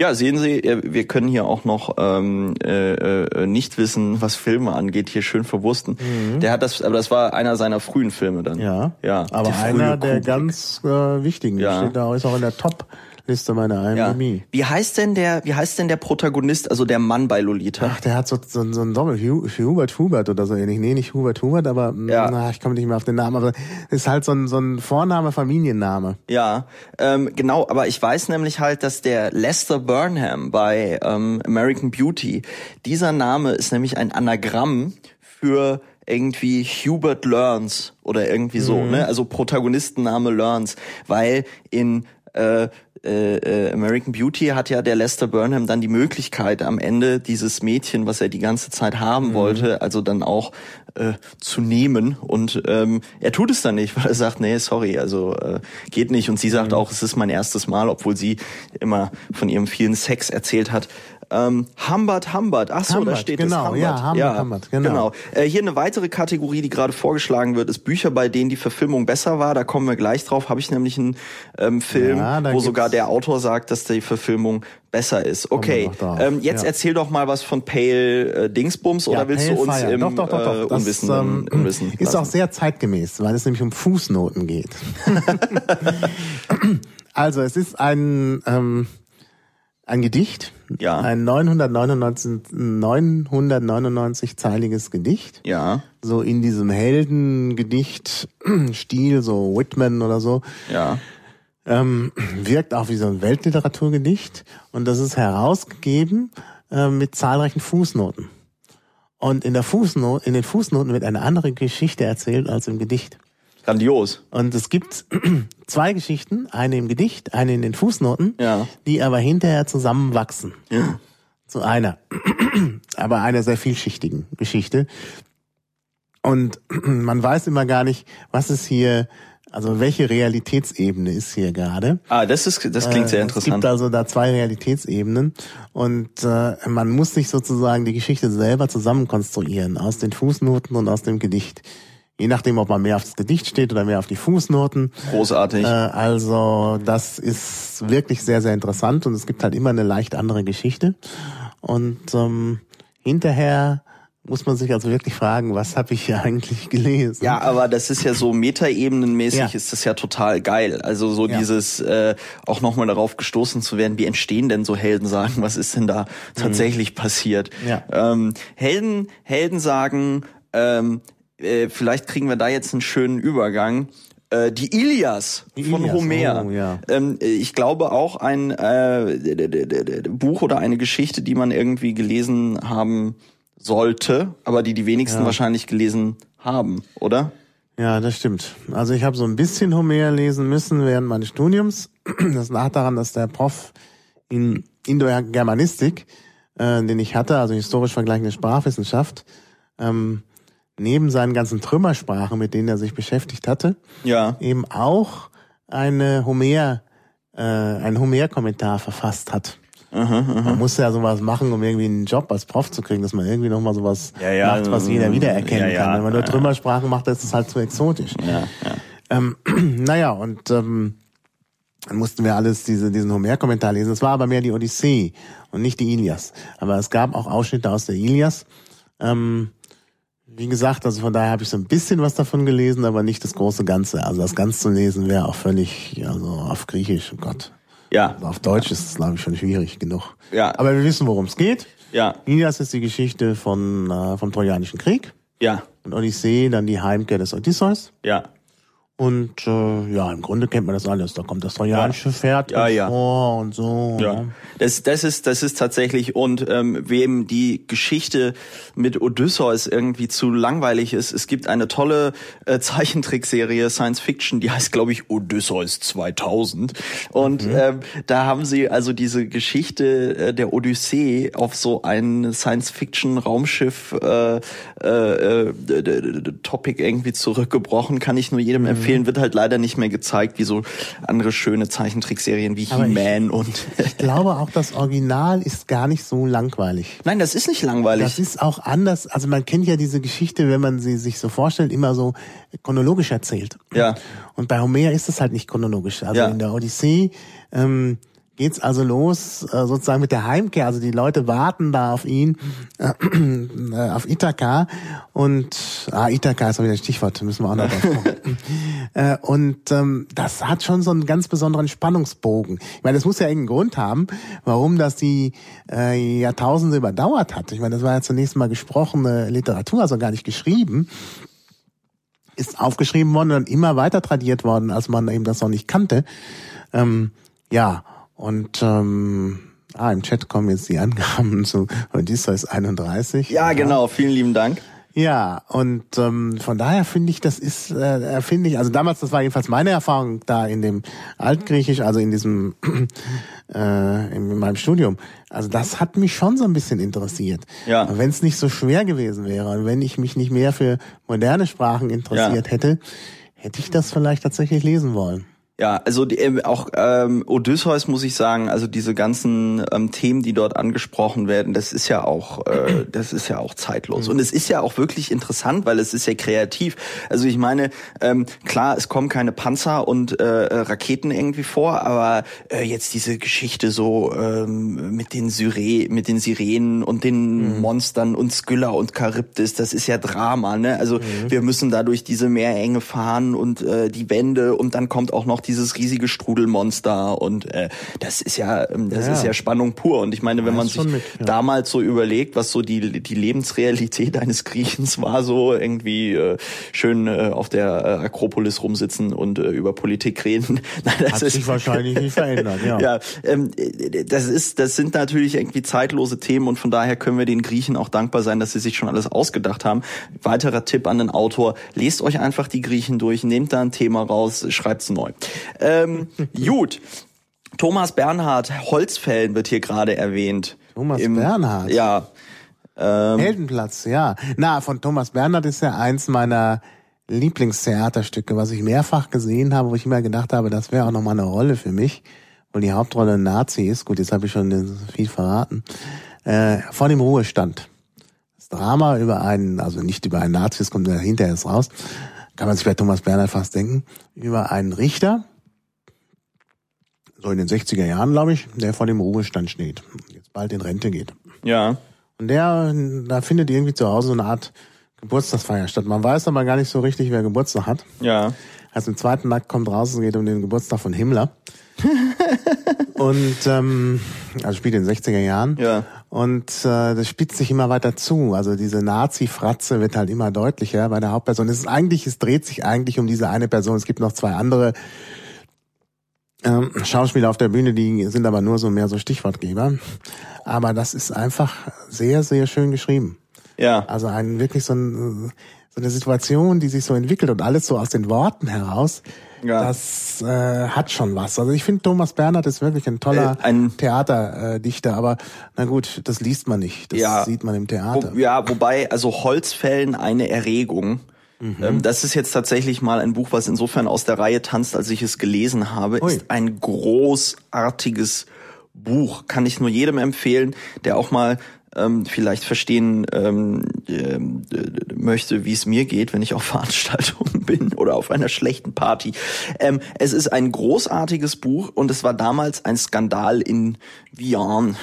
Ja, sehen Sie, wir können hier auch noch ähm, äh, äh, nicht wissen, was Filme angeht, hier schön verwursten. Mhm. Der hat das, aber das war einer seiner frühen Filme dann. Ja, ja. Aber einer der ganz äh, wichtigen. Ja. Steht da ist auch in der Top Liste meiner IMDb. Ja. Wie heißt denn der, wie heißt denn der Protagonist, also der Mann bei Lolita? Ach, der hat so, so, so einen Doppel, Hubert Hubert oder so ähnlich. Nee, nicht Hubert Hubert, aber ja. na, ich komme nicht mehr auf den Namen, aber ist halt so ein, so ein Vorname, Familienname. Ja, ähm, genau, aber ich weiß nämlich halt, dass der Lester Burnham bei ähm, American Beauty, dieser Name ist nämlich ein Anagramm für irgendwie Hubert Learns oder irgendwie so, mhm. ne? Also Protagonistenname Learns, weil in äh, äh, äh, American Beauty hat ja der Lester Burnham dann die Möglichkeit am Ende dieses Mädchen, was er die ganze Zeit haben mhm. wollte, also dann auch äh, zu nehmen und ähm, er tut es dann nicht, <laughs> weil er sagt, nee, sorry, also äh, geht nicht und sie sagt mhm. auch, es ist mein erstes Mal, obwohl sie immer von ihrem vielen Sex erzählt hat. Ähm, Humbert, Humbert. Ach so, da steht genau, es. Humbert. Ja, Humbert, ja, Humbert, genau. genau. Äh, hier eine weitere Kategorie, die gerade vorgeschlagen wird, ist Bücher, bei denen die Verfilmung besser war. Da kommen wir gleich drauf. Habe ich nämlich einen ähm, Film, ja, wo sogar der Autor sagt, dass die Verfilmung besser ist. Okay, ähm, jetzt ja. erzähl doch mal was von Pale äh, Dingsbums oder ja, willst Pale du uns Fire. im doch, doch, doch, doch. Äh, Unwissen, das, ähm, <clears throat> Unwissen Ist auch sehr zeitgemäß, weil es nämlich um Fußnoten geht. <laughs> also es ist ein ähm, ein Gedicht, ja. ein 999, 999-zeiliges Gedicht. Ja. So in diesem Heldengedicht-Stil, so Whitman oder so. Ja. Ähm, wirkt auch wie so ein Weltliteraturgedicht und das ist herausgegeben äh, mit zahlreichen Fußnoten. Und in der Fußnote, in den Fußnoten wird eine andere Geschichte erzählt als im Gedicht. Grandios. Und es gibt <clears throat> zwei Geschichten, eine im Gedicht, eine in den Fußnoten, ja. die aber hinterher zusammenwachsen. Ja. Zu einer. <clears throat> aber einer sehr vielschichtigen Geschichte. Und <clears throat> man weiß immer gar nicht, was ist hier, also welche Realitätsebene ist hier gerade. Ah, das ist, das klingt sehr interessant. Es gibt also da zwei Realitätsebenen und äh, man muss sich sozusagen die Geschichte selber zusammenkonstruieren aus den Fußnoten und aus dem Gedicht. Je nachdem, ob man mehr auf das Gedicht steht oder mehr auf die Fußnoten. Großartig. Äh, also das ist wirklich sehr, sehr interessant und es gibt halt immer eine leicht andere Geschichte. Und ähm, hinterher muss man sich also wirklich fragen, was habe ich hier <laughs> eigentlich gelesen? Ja, aber das ist ja so metaebenenmäßig, ja. ist das ja total geil. Also so ja. dieses äh, auch nochmal darauf gestoßen zu werden, wie entstehen denn so Heldensagen? Was ist denn da mhm. tatsächlich mhm. passiert? Ja. Ähm, Helden, Heldensagen ähm, äh, vielleicht kriegen wir da jetzt einen schönen Übergang. Äh, die Ilias von Ilias. Homer. Oh, ja. ähm, ich glaube auch ein äh, Buch oder eine Geschichte, die man irgendwie gelesen haben sollte, aber die die wenigsten ja. wahrscheinlich gelesen haben, oder? Ja, das stimmt. Also ich habe so ein bisschen Homer lesen müssen während meines Studiums. <clears throat> Das lag daran, dass der Prof in Indo-Germanistik, äh, den ich hatte, also historisch vergleichende Sprachwissenschaft, ähm, neben seinen ganzen Trümmersprachen, mit denen er sich beschäftigt hatte, ja. eben auch eine Homer, äh, einen Homer-Kommentar verfasst hat. Aha, aha. Man muss ja sowas machen, um irgendwie einen Job als Prof zu kriegen, dass man irgendwie nochmal sowas ja, ja, macht, was jeder wiedererkennen ja, kann. Wenn man nur Trümmersprachen macht, ist es halt zu exotisch. Ja. Ähm, <clears throat> naja, und ähm, dann mussten wir alles diese, diesen Homer-Kommentar lesen. Es war aber mehr die Odyssee und nicht die Ilias. Aber es gab auch Ausschnitte aus der Ilias. Ähm, wie gesagt, also von daher habe ich so ein bisschen was davon gelesen, aber nicht das große Ganze. Also das Ganze zu lesen wäre auch völlig, also auf Griechisch, oh Gott. Ja. Also auf Deutsch ist es, glaube ich, schon schwierig genug. Ja. Aber wir wissen, worum es geht. Ja. Ilias ist die Geschichte von, äh, vom Trojanischen Krieg. Ja. und Odyssee dann die Heimkehr des Odysseus. Ja. Und äh, ja, im Grunde kennt man das alles. Da kommt das trojanische Pferd ja, ja. vor und so. Ja. Ne? Das, das ist das ist tatsächlich und ähm, wem die Geschichte mit Odysseus irgendwie zu langweilig ist, es gibt eine tolle äh, Zeichentrickserie Science Fiction, die heißt glaube ich Odysseus 2000 und mhm. ähm, da haben sie also diese Geschichte äh, der Odyssee auf so ein Science Fiction Raumschiff äh, äh, äh, Topic irgendwie zurückgebrochen, kann ich nur jedem mhm. empfehlen empfehlen, wird halt leider nicht mehr gezeigt, wie so andere schöne Zeichentrickserien wie He-Man und. ich glaube auch, das Original ist gar nicht so langweilig. Nein, das ist nicht langweilig. Das ist auch anders. Also man kennt ja diese Geschichte, wenn man sie sich so vorstellt, immer so chronologisch erzählt. Ja. Und bei Homer ist es halt nicht chronologisch. Also ja. in der Odyssee ähm, geht's also los, äh, sozusagen mit der Heimkehr. Also die Leute warten da auf ihn, äh, äh, auf Ithaka. Und ah, Ithaka ist auch wieder ein Stichwort, müssen wir auch noch drauf kommen. <laughs> äh, und ähm, das hat schon so einen ganz besonderen Spannungsbogen. Ich meine, das muss ja irgendeinen Grund haben, warum das die äh, Jahrtausende überdauert hat. Ich meine, das war ja zunächst mal gesprochene Literatur, also gar nicht geschrieben ist aufgeschrieben worden und immer weiter tradiert worden, als man eben das noch nicht kannte. Ähm, ja, und ähm, ah, im Chat kommen jetzt die Angaben <laughs> zu Odysseus 31. Ja, ja, genau, vielen lieben Dank. Ja, und ähm, von daher finde ich, das ist, äh, finde ich, also damals, das war jedenfalls meine Erfahrung da in dem Altgriechisch, also in diesem, <clears throat> äh, in meinem Studium. Also das hat mich schon so ein bisschen interessiert. Ja. Wenn es nicht so schwer gewesen wäre und wenn ich mich nicht mehr für moderne Sprachen interessiert ja. hätte, hätte ich das vielleicht tatsächlich lesen wollen. Ja, also die, ähm, auch ähm, Odysseus muss ich sagen, also diese ganzen ähm, Themen, die dort angesprochen werden, das ist ja auch, äh, <clears throat> das ist ja auch zeitlos mhm. und es ist ja auch wirklich interessant, weil es ist ja kreativ. Also ich meine, ähm, klar, es kommen keine Panzer und äh, Raketen irgendwie vor, aber äh, jetzt diese Geschichte so ähm, mit den Syre, mit den Sirenen und den mhm. Monstern und Skylla und Charybdis, das ist ja Drama, ne? Also mhm. wir müssen da durch diese Meerenge fahren und äh, die Wände und dann kommt auch noch dieses riesige Strudelmonster und äh, das ist ja ähm, das ja. ist ja Spannung pur und ich meine, wenn man sich mit, ja. damals so überlegt, was so die die Lebensrealität <laughs> eines Griechens war, so irgendwie äh, schön äh, auf der äh, Akropolis rumsitzen und äh, über Politik reden. <laughs> Nein, das Hat ist, sich wahrscheinlich nicht verändert, ja. <laughs> ja, ähm, das ist das sind natürlich irgendwie zeitlose Themen und von daher können wir den Griechen auch dankbar sein, dass sie sich schon alles ausgedacht haben. Weiterer Tipp an den Autor, lest euch einfach die Griechen durch, nehmt da ein Thema raus, schreibt's neu. Ähm, gut. Thomas Bernhard Holzfällen wird hier gerade erwähnt. Thomas Im, Bernhard? Ja. Ähm, Heldenplatz, ja. Na, von Thomas Bernhard ist ja eins meiner Lieblingstheaterstücke, was ich mehrfach gesehen habe, wo ich immer gedacht habe, das wäre auch nochmal eine Rolle für mich, weil die Hauptrolle ein Nazi ist. Gut, jetzt habe ich schon viel verraten. Äh, vor dem Ruhestand. Das Drama über einen, also nicht über einen Nazi, das kommt ja hinterher erst raus, kann man sich bei Thomas Bernhard fast denken, über einen Richter, so in den 60er Jahren, glaube ich, der vor dem Ruhestand steht, jetzt bald in Rente geht. Ja. Und der, da findet irgendwie zu Hause so eine Art Geburtstagsfeier statt. Man weiß aber gar nicht so richtig, wer Geburtstag hat. Ja. Also im zweiten Akt kommt raus, es geht um den Geburtstag von Himmler. <laughs> und ähm, also spielt in den 60er Jahren. Ja. Und äh, das spitzt sich immer weiter zu. Also diese Nazi-Fratze wird halt immer deutlicher bei der Hauptperson. Es ist eigentlich, es dreht sich eigentlich um diese eine Person. Es gibt noch zwei andere ähm, Schauspieler auf der Bühne, die sind aber nur so mehr so Stichwortgeber. Aber das ist einfach sehr, sehr schön geschrieben. Ja. Also ein wirklich so, ein, so eine Situation, die sich so entwickelt und alles so aus den Worten heraus. Ja. Das äh, hat schon was. Also ich finde, Thomas Bernhard ist wirklich ein toller äh, ein Theaterdichter, aber na gut, das liest man nicht. Das ja, sieht man im Theater. Wo, ja, wobei, also Holzfällen eine Erregung Mhm. Ähm, das ist jetzt tatsächlich mal ein Buch, was insofern aus der Reihe tanzt, als ich es gelesen habe. Ui. Ist ein großartiges Buch. Kann ich nur jedem empfehlen, der auch mal ähm, vielleicht verstehen ähm, äh, möchte, wie es mir geht, wenn ich auf <laughs> Veranstaltungen bin oder auf einer schlechten Party. Ähm, es ist ein großartiges Buch und es war damals ein Skandal in Vian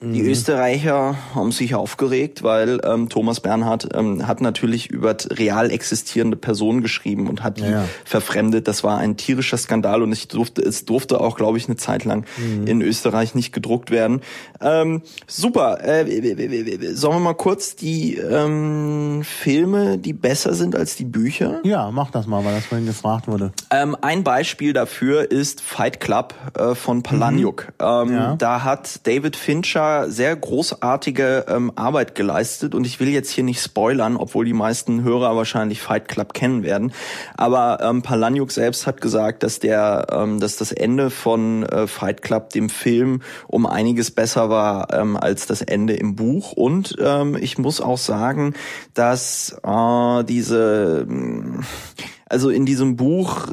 Die mhm. Österreicher haben sich aufgeregt, weil ähm, Thomas Bernhard ähm, hat natürlich über real existierende Personen geschrieben und hat die ja. verfremdet. Das war ein tierischer Skandal und ich durfte, es durfte auch, glaube ich, eine Zeit lang mhm. in Österreich nicht gedruckt werden. Ähm, super. Äh, sollen wir mal kurz die ähm, Filme, die besser sind als die Bücher? Ja, mach das mal, weil das vorhin gefragt wurde. Ähm, ein Beispiel dafür ist Fight Club äh, von Palaniuk. Mhm. Ähm, ja. Da hat David Fincher sehr großartige ähm, Arbeit geleistet und ich will jetzt hier nicht spoilern, obwohl die meisten Hörer wahrscheinlich Fight Club kennen werden. Aber ähm, Palaniuk selbst hat gesagt, dass der, ähm, dass das Ende von äh, Fight Club dem Film um einiges besser war ähm, als das Ende im Buch. Und ähm, ich muss auch sagen, dass äh, diese also in diesem Buch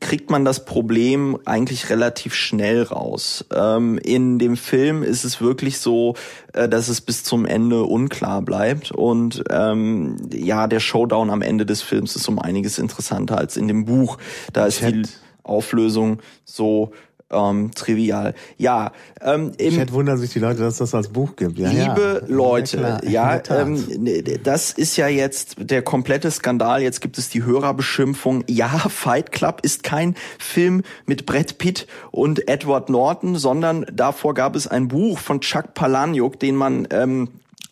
kriegt man das Problem eigentlich relativ schnell raus. Ähm, in dem Film ist es wirklich so, äh, dass es bis zum Ende unklar bleibt und ähm, ja, der Showdown am Ende des Films ist um einiges interessanter als in dem Buch. Da ist die Auflösung so ähm, trivial. Ja, ähm, im, Chat wundern sich die Leute, dass das als Buch gibt. Ja, liebe ja. Leute, ja, ja ähm, ne, das ist ja jetzt der komplette Skandal. Jetzt gibt es die Hörerbeschimpfung. Ja, Fight Club ist kein Film mit Brett Pitt und Edward Norton, sondern davor gab es ein Buch von Chuck Palahniuk, den man ähm,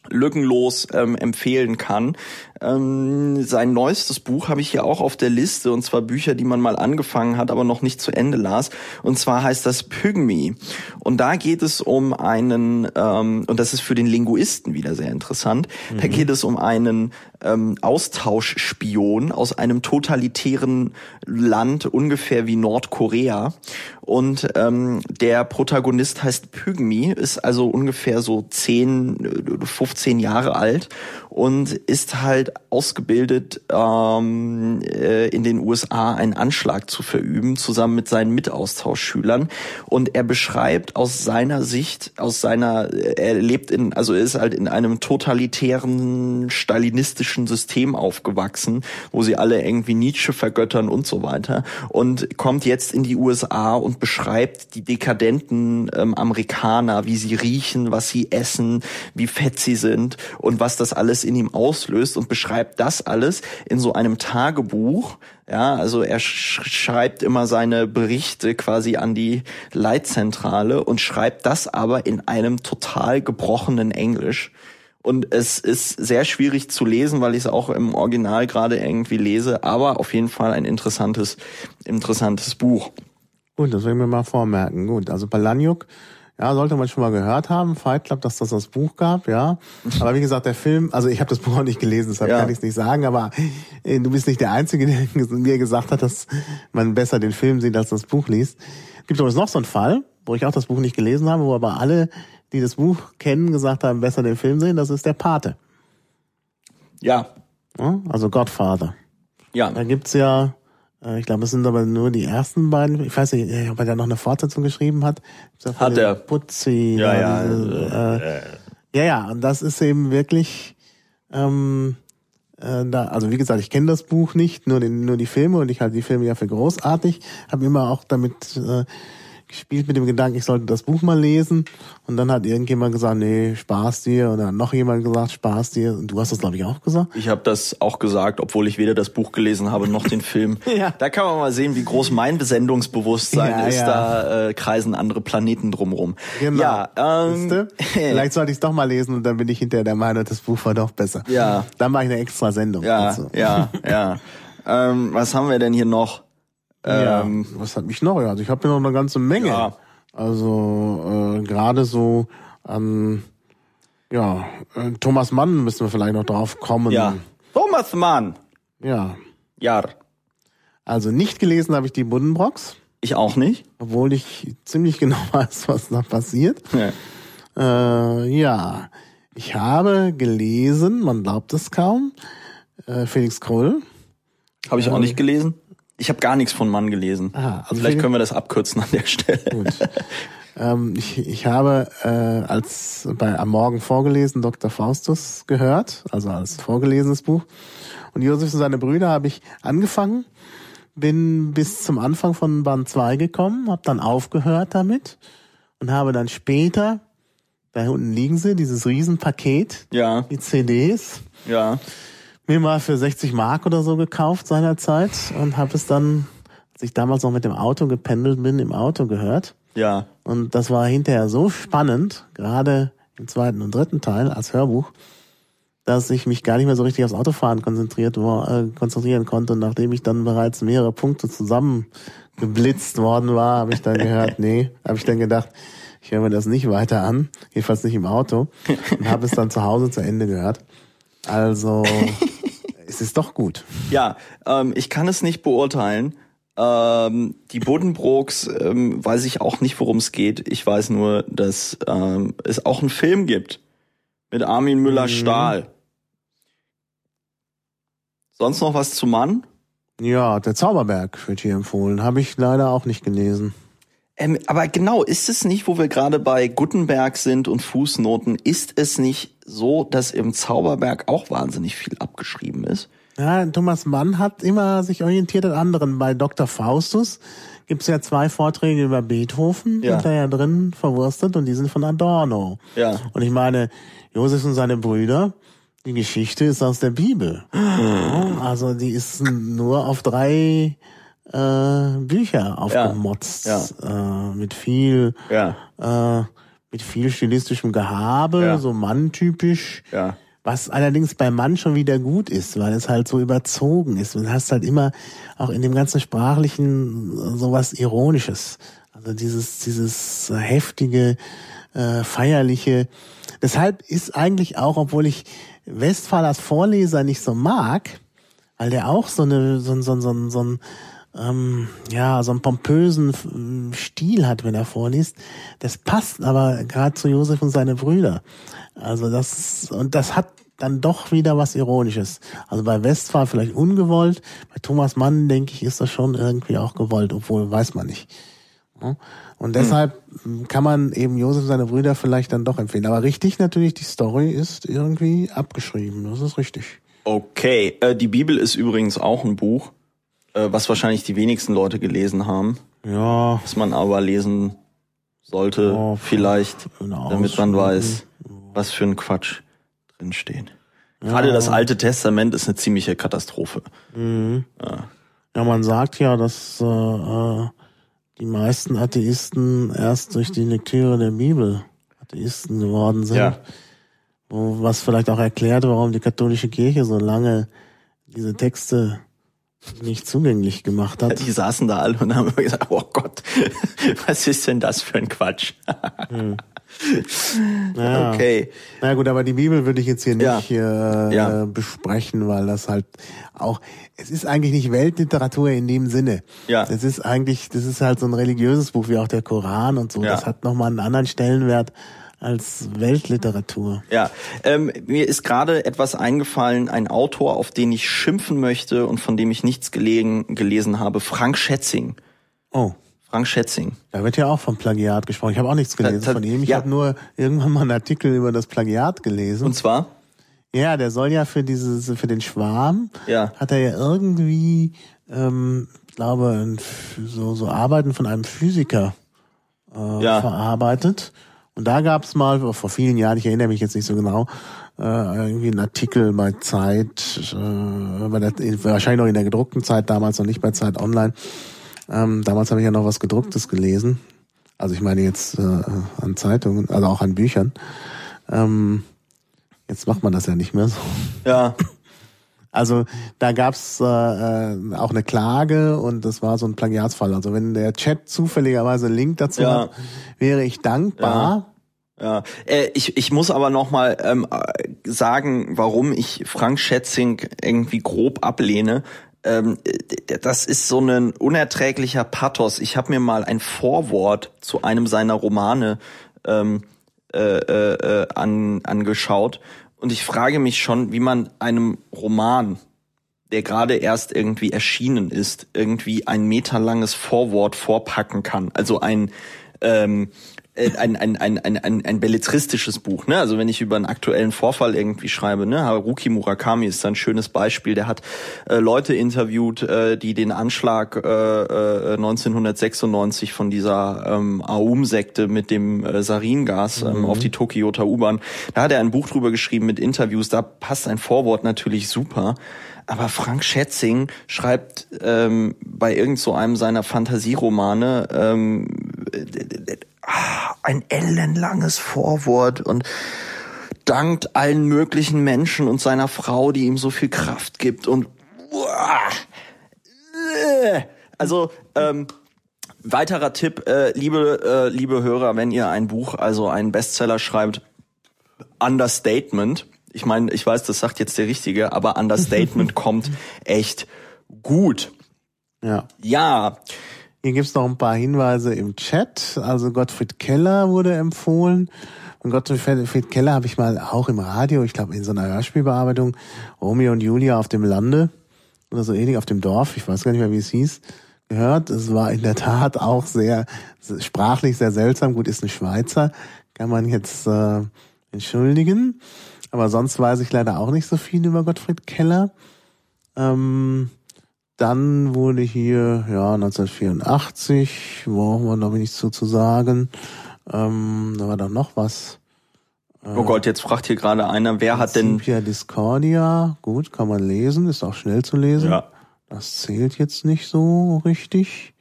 lückenlos ähm, empfehlen kann. Ähm, sein neuestes Buch habe ich hier auch auf der Liste, und zwar Bücher, die man mal angefangen hat, aber noch nicht zu Ende las. Und zwar heißt das Pygmy. Und da geht es um einen, ähm, und das ist für den Linguisten wieder sehr interessant, mhm. da geht es um einen ähm, Austauschspion aus einem totalitären Land, ungefähr wie Nordkorea. Und ähm, der Protagonist heißt Pygmy, ist also ungefähr so 10, 15 Jahre alt und ist halt ausgebildet, ähm, äh, in den USA einen Anschlag zu verüben, zusammen mit seinen Mitaustauschschülern. Und er beschreibt aus seiner Sicht, aus seiner, er lebt in, also ist halt in einem totalitären, stalinistischen System aufgewachsen, wo sie alle irgendwie Nietzsche vergöttern und so weiter. Und kommt jetzt in die USA und beschreibt die dekadenten ähm, Amerikaner, wie sie riechen, was sie essen, wie fett sie sind und was das alles alles in ihm auslöst und beschreibt das alles in so einem Tagebuch. Ja, also er schreibt immer seine Berichte quasi an die Leitzentrale und schreibt das aber in einem total gebrochenen Englisch. Und es ist sehr schwierig zu lesen, weil ich es auch im Original gerade irgendwie lese, aber auf jeden Fall ein interessantes, interessantes Buch. Gut, das werden wir mal vormerken. Gut, also Balaniuk ja, sollte man schon mal gehört haben, Fight Club, dass das das Buch gab, ja. Aber wie gesagt, der Film, also ich habe das Buch auch nicht gelesen, deshalb ja. kann ich es nicht sagen, aber äh, du bist nicht der Einzige, der <laughs> mir gesagt hat, dass man besser den Film sieht, als das Buch liest. Gibt übrigens noch so einen Fall, wo ich auch das Buch nicht gelesen habe, wo aber alle, die das Buch kennen, gesagt haben, besser den Film sehen, das ist der Pate. Ja. ja also Godfather. Ja. Da gibt's ja ich glaube, es sind aber nur die ersten beiden. Ich weiß nicht, ob er da noch eine Fortsetzung geschrieben hat. Hat er. Putzi. Ja, ja. Diese, äh, ja, ja. Und das ist eben wirklich, ähm, äh, da, also wie gesagt, ich kenne das Buch nicht, nur, den, nur die Filme und ich halte die Filme ja für großartig. Habe immer auch damit äh, gespielt mit dem Gedanken, ich sollte das Buch mal lesen. Und dann hat irgendjemand gesagt, nee, Spaß dir. Und dann hat noch jemand gesagt, Spaß dir. Und du hast das, glaube ich, auch gesagt. Ich habe das auch gesagt, obwohl ich weder das Buch gelesen habe noch den Film. <laughs> ja. Da kann man mal sehen, wie groß mein Besendungsbewusstsein ja, ist. Ja. Da äh, kreisen andere Planeten drumrum. Genau. Ja, ähm, <laughs> Vielleicht sollte ich es doch mal lesen und dann bin ich hinterher der Meinung, das Buch war doch besser. Ja. Dann mache ich eine extra Sendung. Ja, dazu. ja, ja. <laughs> ähm, was haben wir denn hier noch? Ja, ähm, was hat mich noch? Also ich habe hier noch eine ganze Menge. Ja. Also äh, gerade so an ja, äh, Thomas Mann müssen wir vielleicht noch drauf kommen. Ja. Thomas Mann. Ja. Ja. Also nicht gelesen habe ich die Buddenbrocks. Ich auch nicht. Obwohl ich ziemlich genau <laughs> weiß, was da passiert. Ja. Äh, ja. Ich habe gelesen, man glaubt es kaum, äh, Felix Krull. Habe ich auch nicht gelesen. Ich habe gar nichts von Mann gelesen. Aha, also Vielleicht können wir das abkürzen an der Stelle. Gut. ähm, ich, ich habe äh, als bei am Morgen vorgelesen Dr. Faustus gehört, also als vorgelesenes Buch. Und Josef und seine Brüder habe ich angefangen, bin bis zum Anfang von Band 2 gekommen, habe dann aufgehört damit und habe dann später Da unten liegen sie, dieses Riesenpaket. Ja. Die CDs. Ja. Mir mal für 60 Mark oder so gekauft seinerzeit und habe es dann, als ich damals noch mit dem Auto gependelt bin, im Auto gehört. Ja. Und das war hinterher so spannend, gerade im zweiten und dritten Teil als Hörbuch, dass ich mich gar nicht mehr so richtig aufs Autofahren konzentriert war, äh, konzentrieren konnte. Und nachdem ich dann bereits mehrere Punkte zusammengeblitzt worden war, habe ich dann gehört, <laughs> nee, habe ich dann gedacht, ich höre mir das nicht weiter an, jedenfalls nicht im Auto, und habe es dann zu Hause zu Ende gehört. Also es ist doch gut. Ja, ähm, ich kann es nicht beurteilen. Ähm, die Buddenbrooks ähm, weiß ich auch nicht, worum es geht. Ich weiß nur, dass ähm, es auch einen Film gibt mit Armin Müller-Stahl. Mhm. Sonst noch was zu Mann? Ja, der Zauberberg wird hier empfohlen. Habe ich leider auch nicht gelesen. Ähm, aber genau, ist es nicht, wo wir gerade bei Gutenberg sind und Fußnoten, ist es nicht so, dass im Zauberberg auch wahnsinnig viel abgeschrieben ist? Ja, Thomas Mann hat immer sich orientiert an anderen. Bei Dr. Faustus gibt's ja zwei Vorträge über Beethoven, ja. sind da ja drin verwurstet und die sind von Adorno. Ja. Und ich meine, Josef und seine Brüder, die Geschichte ist aus der Bibel. Also die ist nur auf drei äh, Bücher aufgemotzt. Ja. Ja. Äh, mit viel ja. äh, mit viel stilistischem Gehabe, Ja. so manntypisch. Ja. Was allerdings bei Mann schon wieder gut ist, weil es halt so überzogen ist. Du hast halt immer auch in dem ganzen Sprachlichen sowas Ironisches. Also dieses, dieses heftige, äh, feierliche. Deshalb ist eigentlich auch, obwohl ich Westphal als Vorleser nicht so mag, weil der auch so eine, so, ein- so, ein- so, ein- so ein, ähm, ja, so einen pompösen Stil hat, wenn er vorliest. Das passt aber gerade zu Josef und seine Brüder. Also das, und das hat dann doch wieder was Ironisches. Also bei Westphal vielleicht ungewollt, bei Thomas Mann, denke ich, ist das schon irgendwie auch gewollt, obwohl weiß man nicht. Ja? Und deshalb kann man eben Josef und seine Brüder vielleicht dann doch empfehlen. Aber richtig natürlich, die Story ist irgendwie abgeschrieben. Das ist richtig. Okay, äh, die Bibel ist übrigens auch ein Buch, was wahrscheinlich die wenigsten Leute gelesen haben, Ja, was man aber lesen sollte, Ja, vielleicht, damit man weiß, was für ein Quatsch drinsteht. Gerade das Alte Testament ist eine ziemliche Katastrophe. Ja, man sagt ja, dass äh, äh, die meisten Atheisten erst durch die Lektüre der Bibel Atheisten geworden sind. Ja. Was vielleicht auch erklärt, warum die katholische Kirche so lange diese Texte nicht zugänglich gemacht hat. Die saßen da alle und haben gesagt, oh Gott, <laughs> was ist denn das für ein Quatsch? <laughs> Ja. Okay. Na gut, aber die Bibel würde ich jetzt hier Ja. nicht äh, Ja. besprechen, weil das halt auch, es ist eigentlich nicht Weltliteratur in dem Sinne. Ja. Das ist eigentlich, das ist halt so ein religiöses Buch wie auch der Koran und so. Ja. Das hat nochmal einen anderen Stellenwert als Weltliteratur. Ja, ähm, mir ist gerade etwas eingefallen, ein Autor, auf den ich schimpfen möchte und von dem ich nichts gelegen, gelesen habe, Frank Schätzing. Oh. Frank Schätzing. Da wird ja auch vom Plagiat gesprochen. Ich habe auch nichts gelesen Ta- von ihm. Ich ja. habe nur irgendwann mal einen Artikel über das Plagiat gelesen. Und zwar? Ja, der soll ja für dieses, für den Schwarm, Ja. hat er ja irgendwie, ähm, ich glaube, so, so Arbeiten von einem Physiker äh, Ja. verarbeitet. Und da gab's mal, vor vielen Jahren, ich erinnere mich jetzt nicht so genau, äh, irgendwie einen Artikel bei Zeit, äh, wahrscheinlich noch in der gedruckten Zeit, damals noch nicht bei Zeit Online. Ähm, damals habe ich ja noch was gedrucktes gelesen. Also ich meine jetzt äh, an Zeitungen, also auch an Büchern. Ähm, jetzt macht man das ja nicht mehr so. Ja. Also da gab's äh, äh, auch eine Klage und das war so ein Plagiatsfall. Also wenn der Chat zufälligerweise einen Link dazu Ja. hat, wäre ich dankbar. Ja, äh, ich, ich muss aber noch mal ähm, äh, sagen, warum ich Frank Schätzing irgendwie grob ablehne. Ähm, äh, das ist so ein unerträglicher Pathos. Ich habe mir mal ein Vorwort zu einem seiner Romane ähm, äh, äh, äh, an, angeschaut und ich frage mich schon, wie man einem Roman, der gerade erst irgendwie erschienen ist, irgendwie ein meterlanges Vorwort vorpacken kann. Also ein ähm, äh, ein, ein, ein, ein, ein, ein belletristisches Buch. Ne? Also wenn ich über einen aktuellen Vorfall irgendwie schreibe, ne? Haruki Murakami ist ein schönes Beispiel. Der hat äh, Leute interviewt, äh, die den Anschlag äh, äh, 1996 von dieser ähm, Aum-Sekte mit dem äh, Saringas ähm, mhm. auf die Tokioter U-Bahn. Da hat er ein Buch drüber geschrieben mit Interviews. Da passt ein Vorwort natürlich super. Aber Frank Schätzing schreibt ähm, bei irgend so einem seiner Fantasieromane ähm, ein ellenlanges Vorwort und dankt allen möglichen Menschen und seiner Frau, die ihm so viel Kraft gibt und also ähm, weiterer Tipp, äh, liebe äh, liebe Hörer, wenn ihr ein Buch, also einen Bestseller schreibt, Understatement. Ich meine, ich weiß, das sagt jetzt der Richtige, aber Understatement <laughs> kommt echt gut. Ja. Ja. Hier gibt's noch ein paar Hinweise im Chat. Also Gottfried Keller wurde empfohlen. Und Gottfried Keller habe ich mal auch im Radio, ich glaube in so einer Hörspielbearbeitung, Romeo und Julia auf dem Lande oder so ähnlich auf dem Dorf, ich weiß gar nicht mehr, wie es hieß, gehört. Es war in der Tat auch sehr sprachlich sehr seltsam. Gut, ist ein Schweizer, kann man jetzt äh, entschuldigen. Aber sonst weiß ich leider auch nicht so viel über Gottfried Keller. Ähm, dann wurde hier, ja, 1984, brauchen wir glaube ich nichts zu, zu sagen. Ähm, da war dann noch was. oh Gott, jetzt fragt hier gerade einer, wer hat denn... Principia Discordia, gut, kann man lesen, ist auch schnell zu lesen. Ja. Das zählt jetzt nicht so richtig.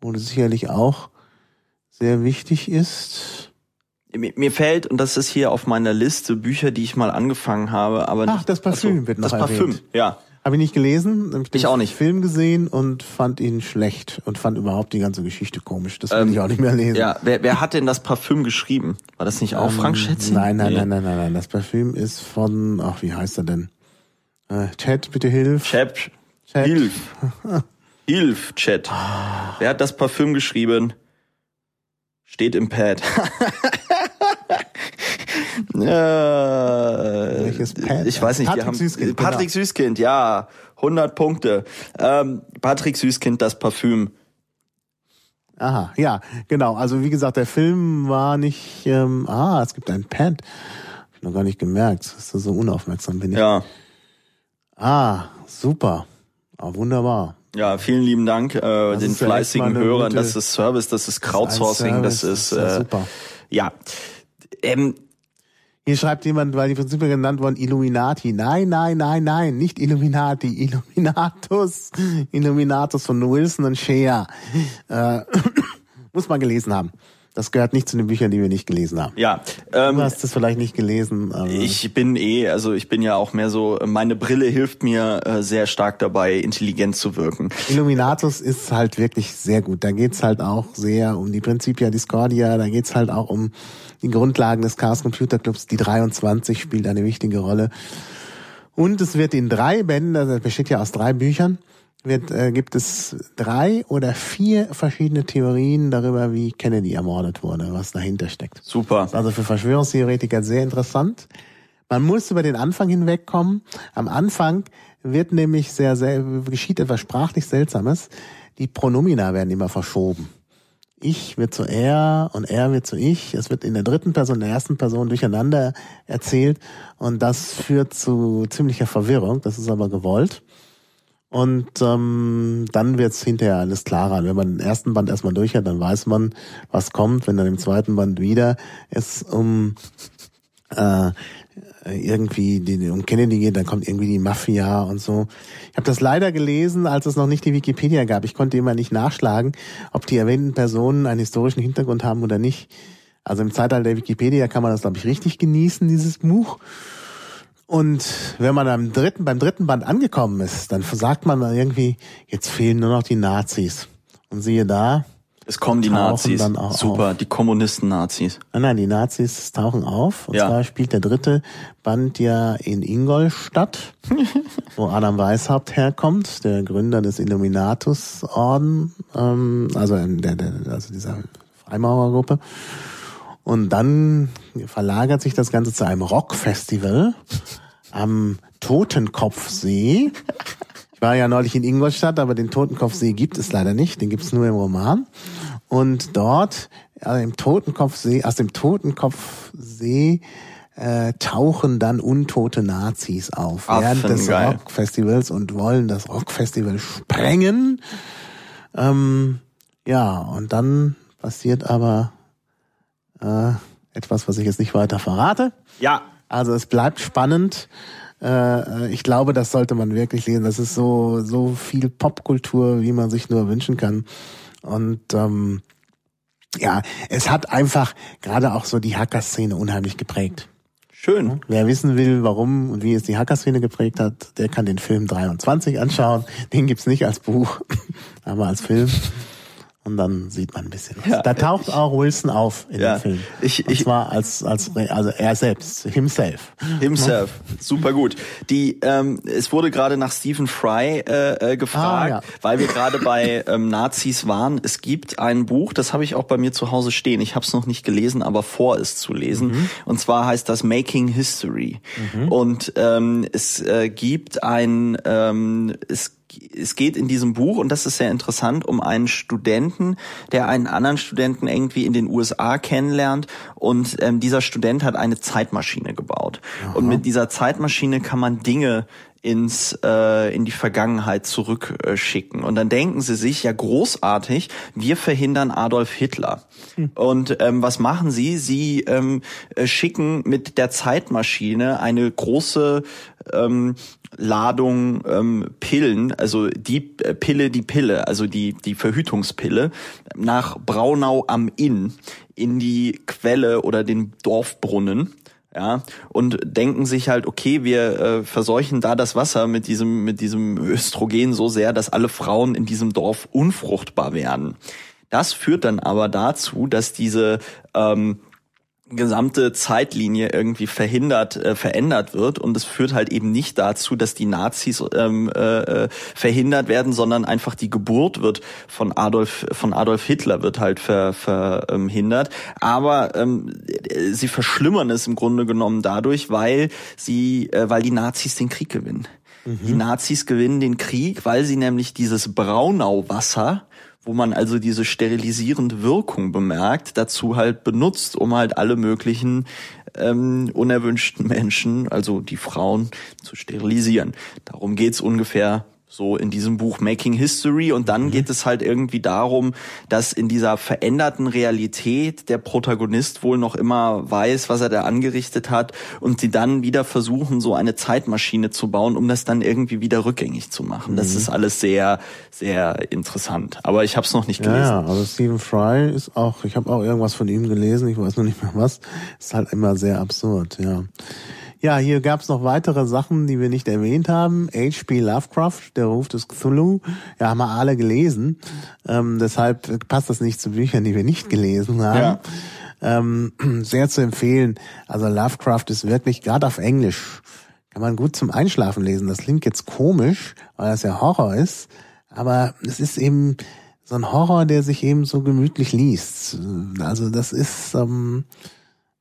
Wo sicherlich auch sehr wichtig ist. Mir, fällt, und das ist hier auf meiner Liste, Bücher, die ich mal angefangen habe, aber Ach, das Parfüm also, wird noch Das Parfüm, erwähnt. ja. Habe ich nicht gelesen. Hab Ich auch nicht. Film gesehen und fand ihn schlecht und fand überhaupt die ganze Geschichte komisch. Das will Ähm, ich auch nicht mehr lesen. Ja, wer, wer hat denn das Parfüm geschrieben? War das nicht auch Frank Ähm, Schätzing? Nein, nein, Nee. nein, nein, nein, nein. Das Parfüm ist von, ach, wie heißt er denn? Äh, Chat, bitte hilf. Chap, Chat. Hilf. <laughs> Hilf, Chat. Wer hat das Parfüm geschrieben? Steht im Pad. <laughs> ja, Welches Pad? Ich weiß nicht, Patrick haben, Süßkind, Patrick genau. Süßkind, ja. 100 Punkte. Ähm, Patrick Süßkind, das Parfüm. Aha, ja, genau. Also wie gesagt, der Film war nicht, ähm, ah, es gibt ein Pad. Hab ich noch gar nicht gemerkt, dass du so unaufmerksam bin ich. Ja. Ah, super. Ah, wunderbar. Ja, vielen lieben Dank äh, den ist ja fleißigen Hörern. gute- das ist Service, das ist Crowdsourcing, das Service, ist ja äh, super. ja. Ähm, Hier schreibt jemand, weil die Prinzipien genannt wurden, Illuminati. Nein, nein, nein, nein, nicht Illuminati, Illuminatus. Illuminatus von Wilson und Shea. Äh, <coughs> muss man gelesen haben. Das gehört nicht zu den Büchern, die wir nicht gelesen haben. ja, Du ähm, hast es vielleicht nicht gelesen. Ich bin eh, also ich bin ja auch mehr so, meine Brille hilft mir äh, sehr stark dabei, intelligent zu wirken. Illuminatus ist halt wirklich sehr gut. Da geht's halt auch sehr um die Principia Discordia, da geht's halt auch um die Grundlagen des Chaos Computer Clubs. Die 23 spielt eine wichtige Rolle. Und es wird in drei Bänden, also das besteht ja aus drei Büchern, wird, äh, gibt es drei oder vier verschiedene Theorien darüber, wie Kennedy ermordet wurde, was dahinter steckt. Super. Das ist also für Verschwörungstheoretiker sehr interessant. Man muss über den Anfang hinwegkommen. Am Anfang wird nämlich sehr, sehr, geschieht etwas sprachlich Seltsames. Die Pronomina werden immer verschoben. Ich wird zu er und er wird zu ich. Es wird in der dritten Person, der ersten Person durcheinander erzählt und das führt zu ziemlicher Verwirrung. Das ist aber gewollt. Und ähm, dann wird's hinterher alles klarer. Wenn man den ersten Band erstmal durch hat, dann weiß man, was kommt. Wenn dann im zweiten Band wieder es um äh, irgendwie die, um Kennedy geht, dann kommt irgendwie die Mafia und so. Ich habe das leider gelesen, als es noch nicht die Wikipedia gab. Ich konnte immer nicht nachschlagen, ob die erwähnten Personen einen historischen Hintergrund haben oder nicht. Also im Zeitalter der Wikipedia kann man das, glaube ich, richtig genießen, dieses Buch. Und wenn man am dritten, beim dritten Band angekommen ist, dann sagt man dann irgendwie, jetzt fehlen nur noch die Nazis. Und siehe da, Es kommen die Nazis. Super, die Kommunisten-Nazis. Nein, nein, die Nazis tauchen auf. Und Ja. zwar spielt der dritte Band ja in Ingolstadt, <laughs> wo Adam Weishaupt herkommt, der Gründer des Illuminatus-Orden, ähm, also, ähm, der, der, also dieser Freimaurergruppe. Und dann verlagert sich das Ganze zu einem Rockfestival am Totenkopfsee. Ich war ja neulich in Ingolstadt, aber den Totenkopfsee gibt es leider nicht. Den gibt es nur im Roman. Und dort also im Totenkopfsee, aus dem Totenkopfsee äh, tauchen dann untote Nazis auf Ach, während des geil. Rockfestivals und wollen das Rockfestival sprengen. Ähm, ja, und dann passiert aber äh, etwas, was ich jetzt nicht weiter verrate. Ja. Also es bleibt spannend. Äh, ich glaube, das sollte man wirklich lesen. Das ist so so viel Popkultur, wie man sich nur wünschen kann. Und ähm, ja, es hat einfach gerade auch so die Hacker-Szene unheimlich geprägt. Schön. Wer wissen will, warum und wie es die Hacker-Szene geprägt hat, der kann den Film 23 anschauen. Den gibt's nicht als Buch, <laughs> aber als Film. Und dann sieht man ein bisschen was. Ja, da taucht ich- auch Wilson auf in Ja, dem Film. ich- und ich- zwar als, als, also er selbst, himself. Himself, super gut. Die, ähm, es wurde gerade nach Stephen Fry äh, äh, gefragt, Ah, ja. weil wir gerade bei ähm, Nazis waren. Es gibt ein Buch, das habe ich auch bei mir zu Hause stehen. Ich habe es noch nicht gelesen, aber vor es zu lesen. Mhm. Und zwar heißt das Making History. Und ähm, es äh, gibt ein, ähm, es es geht in diesem Buch, und das ist sehr interessant, um einen Studenten, der einen anderen Studenten irgendwie in den USA kennenlernt. Und ähm, dieser Student hat eine Zeitmaschine gebaut. Und mit dieser Zeitmaschine kann man Dinge ins äh, in die Vergangenheit zurückschicken und dann denken sie sich ja großartig wir verhindern Adolf Hitler. Und ähm, was machen sie? Sie ähm, äh, schicken mit der Zeitmaschine eine große ähm, Ladung ähm, Pillen, also die äh, Pille, die Pille, also die die Verhütungspille nach Braunau am Inn in die Quelle oder den Dorfbrunnen ja, und denken sich halt, okay, wir äh, verseuchen da das Wasser mit diesem, mit diesem Östrogen so sehr, dass alle Frauen in diesem Dorf unfruchtbar werden. Das führt dann aber dazu, dass diese ähm, gesamte Zeitlinie irgendwie verhindert, äh, verändert wird und es führt halt eben nicht dazu, dass die Nazis ähm, äh, äh, verhindert werden, sondern einfach die Geburt wird von Adolf von Adolf Hitler wird halt ver, verhindert. Aber ähm, äh, sie verschlimmern es im Grunde genommen dadurch, weil sie, äh, weil die Nazis den Krieg gewinnen. Die Nazis gewinnen den Krieg, weil sie nämlich dieses Braunauwasser wo man also diese sterilisierende Wirkung bemerkt, dazu halt benutzt, um halt alle möglichen ähm, unerwünschten Menschen, also die Frauen, zu sterilisieren. Darum geht's ungefähr so in diesem Buch Making History und dann geht es halt irgendwie darum, dass in dieser veränderten Realität der Protagonist wohl noch immer weiß, was er da angerichtet hat und sie dann wieder versuchen, so eine Zeitmaschine zu bauen, um das dann irgendwie wieder rückgängig zu machen. Das ist alles sehr, sehr interessant. Aber ich habe es noch nicht gelesen. ja, also Stephen Fry ist auch, ich habe auch irgendwas von ihm gelesen, ich weiß noch nicht mehr was. Ist halt immer sehr absurd, ja. Ja, hier gab's noch weitere Sachen, die wir nicht erwähnt haben. H.P. Lovecraft, der Ruf des Cthulhu, ja, haben wir alle gelesen. Ähm, deshalb passt das nicht zu Büchern, die wir nicht gelesen haben. Ja. Ähm, <clears throat> sehr zu empfehlen. Also Lovecraft ist wirklich, gerade auf Englisch, kann man gut zum Einschlafen lesen. Das klingt jetzt komisch, weil das ja Horror ist. Aber es ist eben so ein Horror, der sich eben so gemütlich liest. Also das ist, ähm,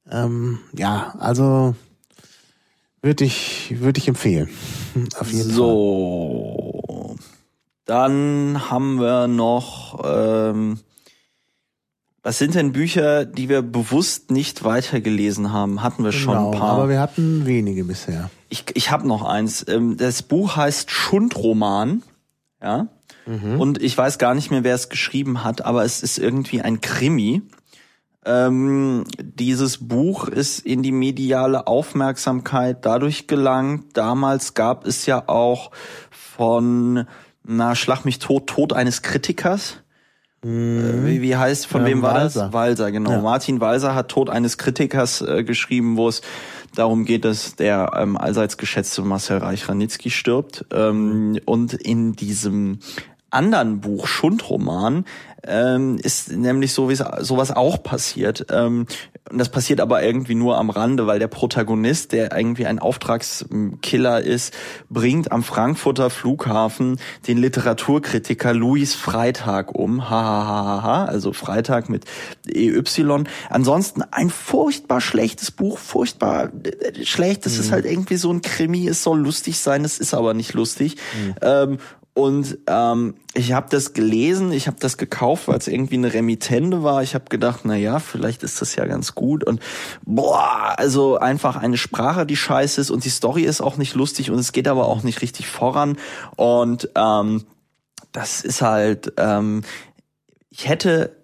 ähm, ja, also würde ich, würde ich empfehlen. Auf jeden Fall. So, dann haben wir noch, ähm, was sind denn Bücher, die wir bewusst nicht weitergelesen haben? Hatten wir schon Genau, ein paar. aber wir hatten wenige bisher. Ich, ich habe noch eins. Ähm, Das Buch heißt Schundroman. Ja. Und ich weiß gar nicht mehr, wer es geschrieben hat, aber es ist irgendwie ein Krimi. Ähm, dieses Buch ist in die mediale Aufmerksamkeit dadurch gelangt. Damals gab es ja auch von, na, Schlag mich tot, Tod eines Kritikers. Äh, Wie, wie heißt, von Ähm, wem war Walser. das? Walser, genau. Ja. Martin Walser hat Tod eines Kritikers äh, geschrieben, wo es darum geht, dass der ähm, allseits geschätzte Marcel Reich-Ranitzky stirbt. Ähm, und in diesem anderen Buch, Schundroman, ähm, ist nämlich so wie sowas auch passiert. Ähm, und das passiert aber irgendwie nur am Rande, weil der Protagonist, der irgendwie ein Auftragskiller ist, bringt am Frankfurter Flughafen den Literaturkritiker Louis Freitag um. Ha, ha, ha, ha, ha. Also Freitag mit EY. Ansonsten ein furchtbar schlechtes Buch, furchtbar äh, schlecht. Das ist halt irgendwie so ein Krimi, es soll lustig sein, es ist aber nicht lustig. Ähm, Und ähm, ich habe das gelesen, ich habe das gekauft, weil es irgendwie eine Remittende war. Ich habe gedacht, na ja, vielleicht ist das ja ganz gut. Und boah, also einfach eine Sprache, die scheiße ist und die Story ist auch nicht lustig und es geht aber auch nicht richtig voran. Und ähm, das ist halt, ähm, ich hätte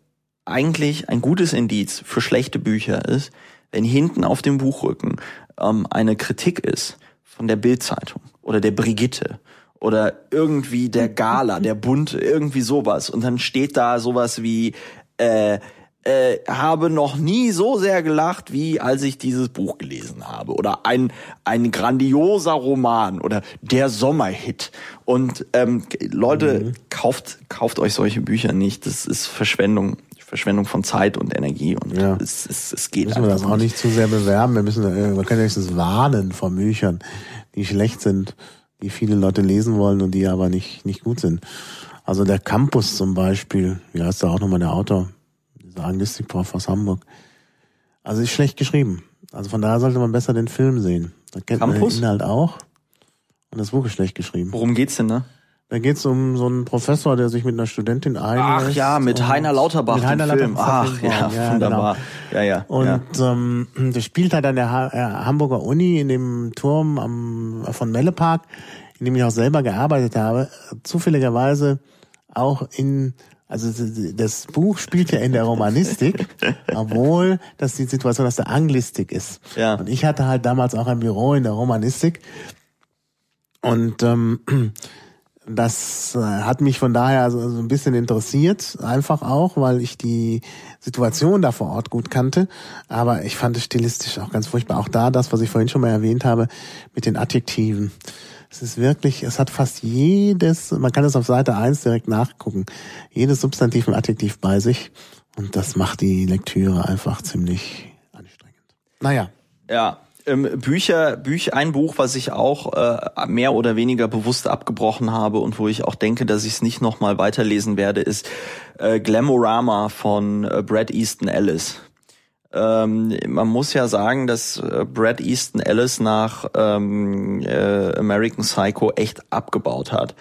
eigentlich ein gutes Indiz für schlechte Bücher ist, wenn hinten auf dem Buchrücken ähm, eine Kritik ist von der Bildzeitung oder der Brigitte oder irgendwie der Gala, der Bund, irgendwie sowas. Und dann steht da sowas wie, äh, äh, habe noch nie so sehr gelacht, wie als ich dieses Buch gelesen habe. Oder ein, ein grandioser Roman oder der Sommerhit. Und ähm, Leute, mhm. kauft, kauft euch solche Bücher nicht. Das ist Verschwendung. Verschwendung von Zeit und Energie und ja. es, es, es geht müssen wir das auch nicht zu sehr bewerben. Wir müssen, wir äh, können höchstens warnen vor Büchern, die schlecht sind die viele Leute lesen wollen und die aber nicht, nicht gut sind. Also der Campus zum Beispiel, wie heißt da auch nochmal der Autor? Dieser Anglistikprof aus Hamburg. Also ist schlecht geschrieben. Also von daher sollte man besser den Film sehen. Da kennt Campus? man den Inhalt auch. Und das Buch ist schlecht geschrieben. Worum geht's denn da? Da geht's um so einen Professor, der sich mit einer Studentin einlässt. Ach ja, mit Heiner Lauterbach. Mit Heiner Lauterbach. Ach ja, ja, wunderbar. Genau. Ja, ja. Und ja. Ähm, der spielt halt an der ha äh, Hamburger Uni in dem Turm am, von Mellepark, in dem ich auch selber gearbeitet habe. Zufälligerweise auch in also das Buch spielt ja in der Romanistik, <laughs> obwohl das die Situation aus der Anglistik ist. Ja. Und ich hatte halt damals auch ein Büro in der Romanistik und ähm, das äh, hat mich von daher so, so ein bisschen interessiert, einfach auch, weil ich die Situation da vor Ort gut kannte. Aber ich fand es stilistisch auch ganz furchtbar. Auch da das, was ich vorhin schon mal erwähnt habe, mit den Adjektiven. Es ist wirklich, es hat fast jedes, man kann es auf Seite 1 direkt nachgucken, jedes Substantiv und Adjektiv bei sich. Und das macht die Lektüre einfach ziemlich anstrengend. Naja. Ja, Bücher, Bücher, ein Buch, was ich auch äh, mehr oder weniger bewusst abgebrochen habe und wo ich auch denke, dass ich es nicht nochmal weiterlesen werde, ist äh, Glamorama von äh, Brad Easton Ellis. Ähm, man muss ja sagen, dass äh, Brad Easton Ellis nach ähm, äh, American Psycho echt abgebaut hat.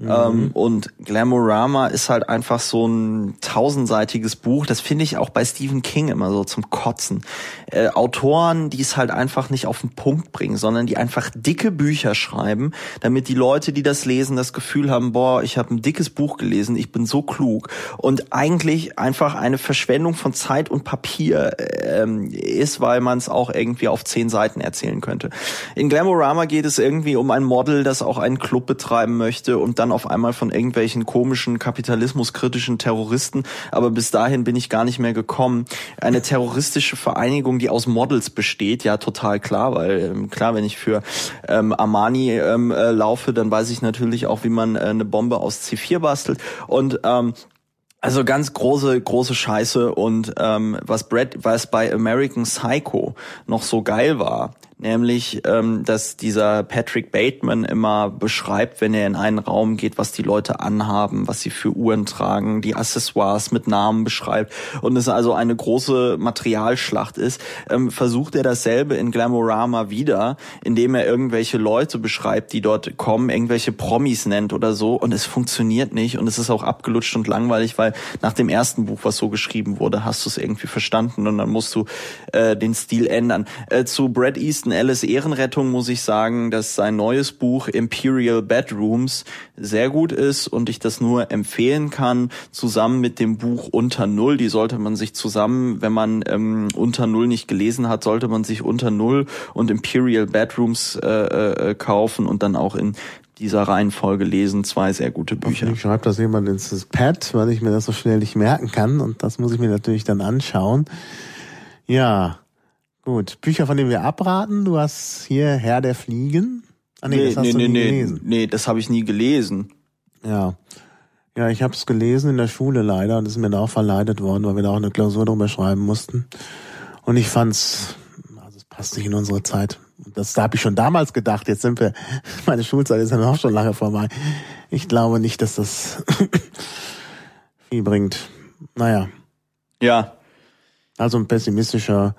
Mhm. Ähm, und Glamorama ist halt einfach so ein tausendseitiges Buch. Das finde ich auch bei Stephen King immer so zum Kotzen. Äh, Autoren, die es halt einfach nicht auf den Punkt bringen, sondern die einfach dicke Bücher schreiben, damit die Leute, die das lesen, das Gefühl haben, boah, ich habe ein dickes Buch gelesen, ich bin so klug. Und eigentlich einfach eine Verschwendung von Zeit und Papier ähm, ist, weil man es auch irgendwie auf zehn Seiten erzählen könnte. In Glamorama geht es irgendwie um ein Model, das auch einen Club betreiben möchte und dann auf einmal von irgendwelchen komischen kapitalismuskritischen Terroristen, aber bis dahin bin ich gar nicht mehr gekommen. Eine terroristische Vereinigung, die aus Models besteht, ja total klar, weil ähm, klar, wenn ich für ähm, Armani ähm, äh, laufe, dann weiß ich natürlich auch, wie man äh, eine Bombe aus C4 bastelt. Und ähm, also ganz große, große Scheiße. Und ähm, was Brad, was bei American Psycho noch so geil war, nämlich ähm, dass dieser Patrick Bateman immer beschreibt, wenn er in einen Raum geht, was die Leute anhaben, was sie für Uhren tragen, die Accessoires mit Namen beschreibt und es also eine große Materialschlacht ist, ähm, versucht er dasselbe in Glamorama wieder, indem er irgendwelche Leute beschreibt, die dort kommen, irgendwelche Promis nennt oder so und es funktioniert nicht und es ist auch abgelutscht und langweilig, weil nach dem ersten Buch, was so geschrieben wurde, hast du es irgendwie verstanden und dann musst du äh, den Stil ändern. Äh, zu Brad Easton Jason Ellis Ehrenrettung muss ich sagen, dass sein neues Buch Imperial Bedrooms sehr gut ist und ich das nur empfehlen kann, zusammen mit dem Buch Unter Null. Die sollte man sich zusammen, wenn man ähm, Unter Null nicht gelesen hat, sollte man sich Unter Null und Imperial Bedrooms äh, äh, kaufen und dann auch in dieser Reihenfolge lesen. Zwei sehr gute Bücher. Ich schreibe das jemand ins Pad, weil ich mir das so schnell nicht merken kann und das muss ich mir natürlich dann anschauen. Ja, Gut, Bücher, von denen wir abraten. Du hast hier Herr der Fliegen. Ah, nee, nee, das hast nee, du nie nee, gelesen. Nee, das habe ich nie gelesen. Ja. Ja, ich habe es gelesen in der Schule leider und es ist mir da auch verleidet worden, weil wir da auch eine Klausur drüber schreiben mussten. Und ich fand's, also es passt nicht in unsere Zeit. Das da habe ich schon damals gedacht. Jetzt sind wir, <laughs> meine Schulzeit ist ja auch schon lange vorbei. Ich glaube nicht, dass das <laughs> viel bringt. Naja. Ja. Also ein pessimistischer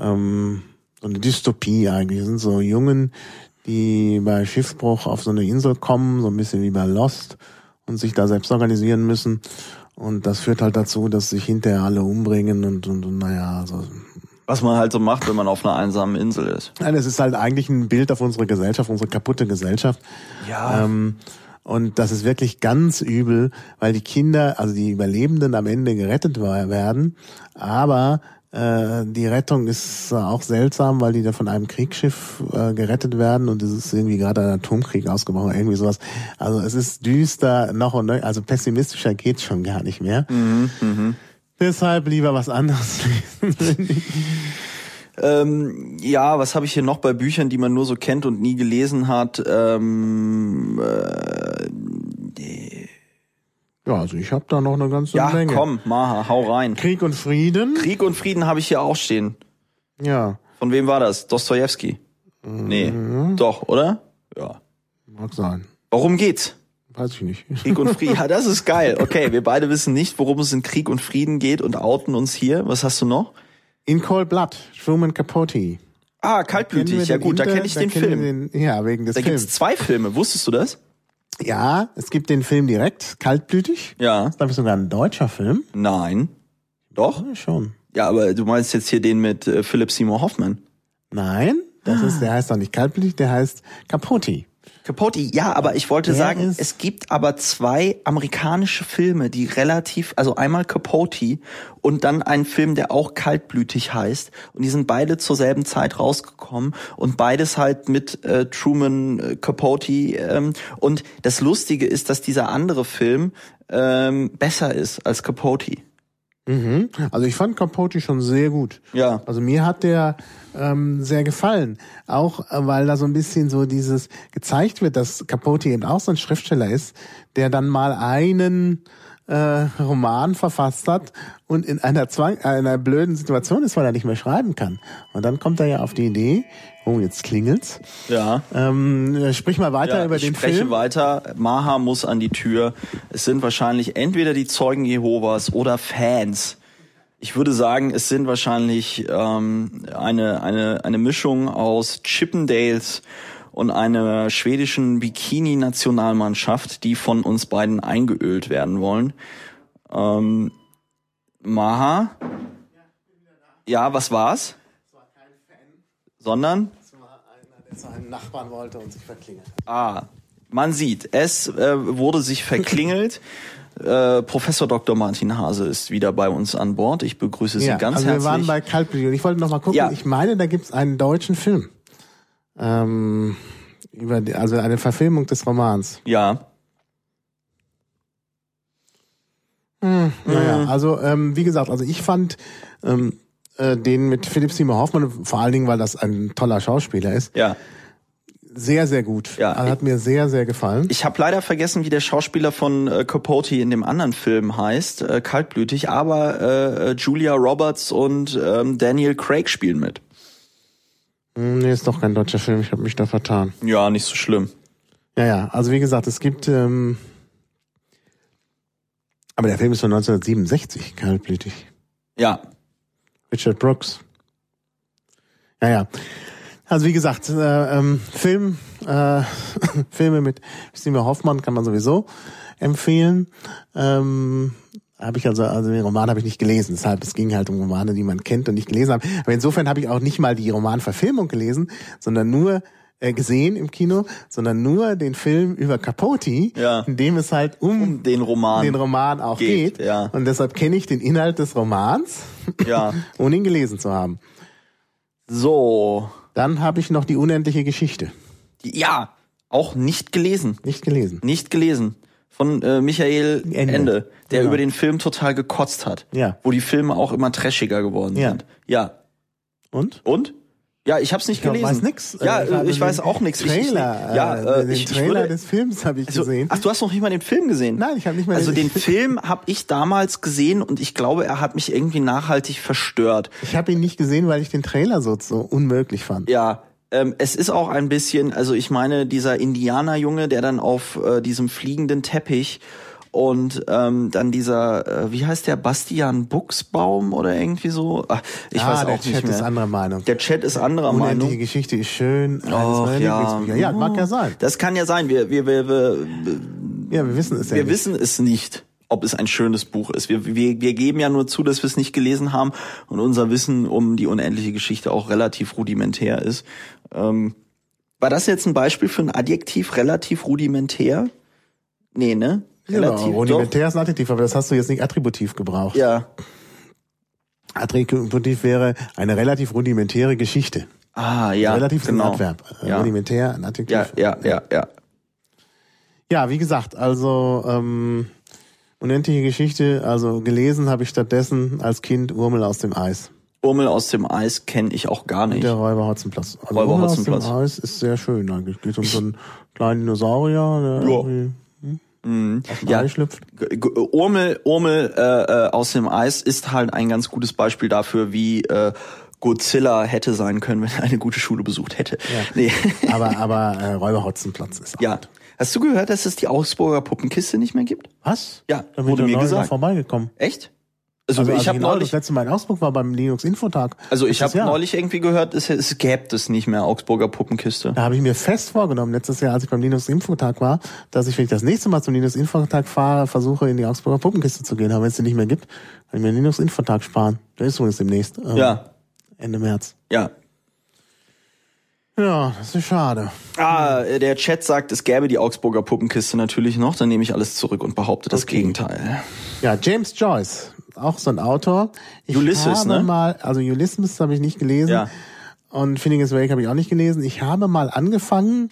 ähm, so eine Dystopie eigentlich. Das sind so Jungen, die bei Schiffbruch auf so eine Insel kommen, so ein bisschen wie bei Lost und sich da selbst organisieren müssen. Und das führt halt dazu, dass sich hinterher alle umbringen und, und, und naja, also was man halt so macht, wenn man auf einer einsamen Insel ist. Nein, es ist halt eigentlich ein Bild auf unsere Gesellschaft, unsere kaputte Gesellschaft. Ja. Ähm, und das ist wirklich ganz übel, weil die Kinder, also die Überlebenden am Ende gerettet werden, aber äh, die Rettung ist auch seltsam, weil die da von einem Kriegsschiff äh, gerettet werden und es ist irgendwie gerade ein Atomkrieg ausgebrochen, irgendwie sowas. Also es ist düster noch und neu, also pessimistischer geht's schon gar nicht mehr. Mhm, mh. Deshalb lieber was anderes <laughs> lesen. Ähm, ja, was habe ich hier noch bei Büchern, die man nur so kennt und nie gelesen hat? Ähm, äh, ja, also ich habe da noch eine ganze ja, Menge. Ja, komm, Maha, hau rein. Krieg und Frieden. Krieg und Frieden habe ich hier auch stehen. Ja. Von wem war das? Dostojewski? Mhm. Nee. Doch, oder? Ja. Mag sein. Worum geht's? Weiß ich nicht. Krieg und Frieden. Ja, das ist geil. Okay, wir beide wissen nicht, worum es in Krieg und Frieden geht und outen uns hier. Was hast du noch? In Cold Blood, Truman Capote. Ah, kaltblütig. Ja gut, Inter, da kenne ich den Film. Den, ja, wegen des da Films. Da gibt's zwei Filme. Wusstest du das? Ja, es gibt den Film direkt, kaltblütig. Ja. Das ist, glaube ich, sogar ein deutscher Film. Nein. Doch? Ja, schon. Ja, aber du meinst jetzt hier den mit äh, Philip Seymour Hoffman. Nein, das ist, der heißt doch nicht kaltblütig, der heißt Capote. Capote, ja, aber ich wollte Der sagen, es gibt aber zwei amerikanische Filme, die relativ, also einmal Capote und dann ein Film, der auch kaltblütig heißt. Und die sind beide zur selben Zeit rausgekommen und beides halt mit äh, Truman äh, Capote. Ähm, und das Lustige ist, dass dieser andere Film ähm, besser ist als Capote. Mhm. Also ich fand Capote schon sehr gut. Ja. Also mir hat der ähm, sehr gefallen. Auch äh, weil da so ein bisschen so dieses gezeigt wird, dass Capote eben auch so ein Schriftsteller ist, der dann mal einen äh, Roman verfasst hat und in einer Zwang, äh, einer blöden Situation ist, weil er nicht mehr schreiben kann. Und dann kommt er ja auf die Idee, oh, jetzt klingelt's. Ja. Ähm, sprich mal weiter Ja, über ich den spreche Film. weiter. Maha muss an die Tür. Es sind wahrscheinlich entweder die Zeugen Jehovas oder Fans. Ich würde sagen, es sind wahrscheinlich ähm, eine, eine, eine Mischung aus Chippendales und einer schwedischen Bikini-Nationalmannschaft, die von uns beiden eingeölt werden wollen. Ähm, Maha? Ja, was war's? Sondern? der seinen Nachbarn wollte und sich verklingelt. Ah, man sieht, es äh, wurde sich verklingelt. <laughs> Äh, Professor Dr. Martin Hase ist wieder bei uns an Bord. Ich begrüße Sie Ja, ganz also herzlich. wir waren bei Kaltblütig und ich wollte noch mal gucken. Ja. Ich meine, da gibt's einen deutschen Film. Ähm, über die, also eine Verfilmung des Romans. ja, Hm, naja, also ähm, wie gesagt, also ich fand ähm, äh, den mit Philipp Seymour Hoffmann, vor allen Dingen, weil das ein toller Schauspieler ist, ja. sehr, sehr gut. Ja, also hat mir sehr, sehr gefallen. Ich habe leider vergessen, wie der Schauspieler von äh, Capote in dem anderen Film heißt, äh, kaltblütig, aber äh, Julia Roberts und ähm, Daniel Craig spielen mit. Hm, nee, ist doch kein deutscher Film, ich habe mich da vertan. Ja, nicht so schlimm. Ja, ja, also wie gesagt, es gibt, ähm, aber der Film ist von 1967, kaltblütig. Ja, Richard Brooks. Ja, ja. Also wie gesagt, äh, ähm, Film, äh, <laughs> Filme mit Steve Hoffmann kann man sowieso empfehlen. Ähm, habe ich also, also den Roman habe ich nicht gelesen, deshalb es ging halt um Romane, die man kennt und nicht gelesen hat. Aber insofern habe ich auch nicht mal die Romanverfilmung gelesen, sondern nur äh, gesehen im Kino, sondern nur den Film über Capote, Ja. in dem es halt um, um den Roman. den Roman auch geht, geht. ja. Und deshalb kenne ich den Inhalt des Romans, Ja. <laughs> ohne ihn gelesen zu haben. So. Dann habe ich noch die unendliche Geschichte. Ja, auch nicht gelesen. Nicht gelesen. Nicht gelesen. Von äh, Michael Ende, Ende. der Genau. über den Film total gekotzt hat. Ja. Wo die Filme auch immer trashiger geworden Ja. sind. Ja. Und? Und? Ja, ich hab's nicht Ich gelesen. weiß nix. Ja, Äh, äh, ich den weiß auch nichts. Trailer, Ich, ja, äh, äh, den ich, ich Trailer würde, des Films habe ich also, gesehen. Ach, du hast noch nicht mal den Film gesehen? Nein, ich habe nicht mal Also den den <laughs> Film habe ich damals gesehen und ich glaube, er hat mich irgendwie nachhaltig verstört. Ich habe ihn nicht gesehen, weil ich den Trailer so, so unmöglich fand. Ja, ähm, es ist auch ein bisschen, also ich meine, dieser Indianerjunge, der dann auf äh, diesem fliegenden Teppich Und ähm, dann dieser, äh, wie heißt der, Bastian Buchsbaum oder irgendwie so? Ach, ich ah, weiß auch der nicht Chat mehr. ist anderer Meinung. Der Chat ist anderer Unendliche Meinung. Die Geschichte ist schön. Oh, ja. ja, mag ja sein. Das kann ja sein. Wir, wir, wir, wir, ja, wir wissen es ja wir nicht. wissen es nicht ob es ein schönes Buch ist. Wir, wir, wir geben ja nur zu, dass wir es nicht gelesen haben und unser Wissen um die unendliche Geschichte auch relativ rudimentär ist. Ähm, war das jetzt ein Beispiel für ein Adjektiv relativ rudimentär? Nee, ne? Relativ, ja, rudimentär ist ein Adjektiv, aber das hast du jetzt nicht attributiv gebraucht. Ja. Attributiv wäre eine relativ rudimentäre Geschichte. Ah, ja. Relativ genau. ein Adverb. Ja. Rudimentär, ein Adjektiv. Ja, ja, ja, ja. Ja, wie gesagt, also ähm, unendliche Geschichte, also gelesen habe ich stattdessen als Kind Urmel aus dem Eis. Urmel aus dem Eis kenne ich auch gar nicht. Der Räuber Hotzenplatz. Also Räuber Urmel Hotzenplotz. aus dem Eis ist sehr schön eigentlich. Geht um so einen kleinen Dinosaurier, der Ja. irgendwie Mhm. aus dem Ja. Ei schlüpft. Urmel, Urmel äh, äh, aus dem Eis ist halt ein ganz gutes Beispiel dafür, wie äh, Godzilla hätte sein können, wenn er eine gute Schule besucht hätte. Ja. Nee. <laughs> Aber, aber äh, <laughs> Räuber Hotzenplatz ist auch ja. gut. Hast du gehört, dass es die Augsburger Puppenkiste nicht mehr gibt? Was? Ja, da wurde mir gesagt. vorbeigekommen. Echt? Also, Also, ich habe neulich, Das letzte Mal in Augsburg war beim Linux Infotag. also ich habe neulich irgendwie gehört, es, es gäbe es nicht mehr Augsburger Puppenkiste. Da habe ich mir fest vorgenommen, letztes Jahr, als ich beim Linux Infotag war, dass ich, wenn ich das nächste Mal zum Linux Infotag fahre, versuche, in die Augsburger Puppenkiste zu gehen. Aber wenn es die nicht mehr gibt, kann ich mir den Linux Infotag sparen. Der ist übrigens demnächst. ähm, Ja, Ende März. ja. Ja, das ist schade. Ah, der Chat sagt, es gäbe die Augsburger Puppenkiste natürlich noch. Dann nehme ich alles zurück und behaupte das Okay. Gegenteil. Ja, James Joyce, auch so ein Autor. Ich Ulysses, ne? mal, also Ulysses habe ich nicht gelesen. Ja. Und Finnegan's Wake habe ich auch nicht gelesen. Ich habe mal angefangen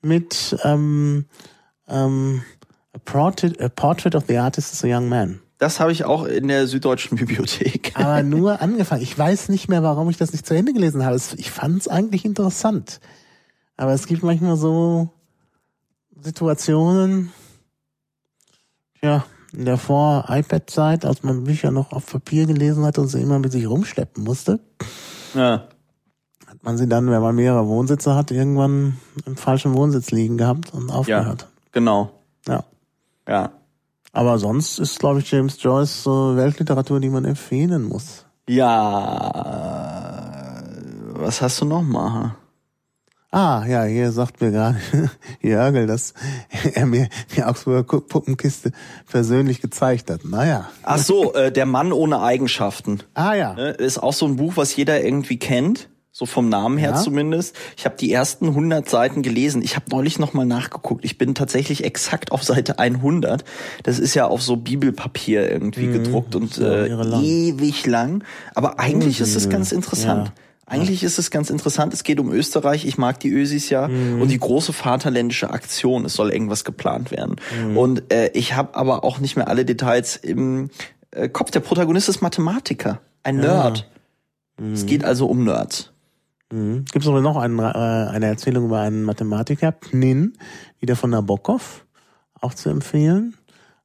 mit ähm, ähm, a, Portrait, a Portrait of the Artist as a Young Man. Das habe ich auch in der Süddeutschen <laughs> Bibliothek. Aber nur angefangen. Ich weiß nicht mehr, warum ich das nicht zu Ende gelesen habe. Ich fand es eigentlich interessant. Aber es gibt manchmal so Situationen, ja, in der Vor-iPad-Zeit, als man Bücher noch auf Papier gelesen hat und sie immer mit sich rumschleppen musste, Ja. hat man sie dann, wenn man mehrere Wohnsitze hat, irgendwann im falschen Wohnsitz liegen gehabt und aufgehört. Genau. Ja. Ja. Aber sonst ist, glaube ich, James Joyce so Weltliteratur, die man empfehlen muss. Ja. Was hast du noch mal? Ah, ja, hier sagt mir gerade <laughs> Jörgel, dass er mir die Augsburger Puppenkiste persönlich gezeigt hat. Naja. Ach so, äh, der Mann ohne Eigenschaften. Ah ja. Ne, Ist auch so ein Buch, was jeder irgendwie kennt. So vom Namen her Ja. zumindest. Ich habe die ersten 100 Seiten gelesen. Ich habe neulich noch mal nachgeguckt. Ich bin tatsächlich exakt auf Seite 100. Das ist ja auf so Bibelpapier irgendwie gedruckt und Mhm. äh, lang. ewig lang. Aber eigentlich ist es ganz interessant. Ja. Eigentlich ist es ganz interessant. Es geht um Österreich. Ich mag die Ösis ja. Mhm. Und die große vaterländische Aktion. Es soll irgendwas geplant werden. Mhm. Und äh, ich habe aber auch nicht mehr alle Details im äh, Kopf. Der Protagonist ist Mathematiker. Ein Nerd. Es geht also um Nerds. Mhm. Gibt es noch einen, äh, eine Erzählung über einen Mathematiker, Pnin, wieder von Nabokov, auch zu empfehlen.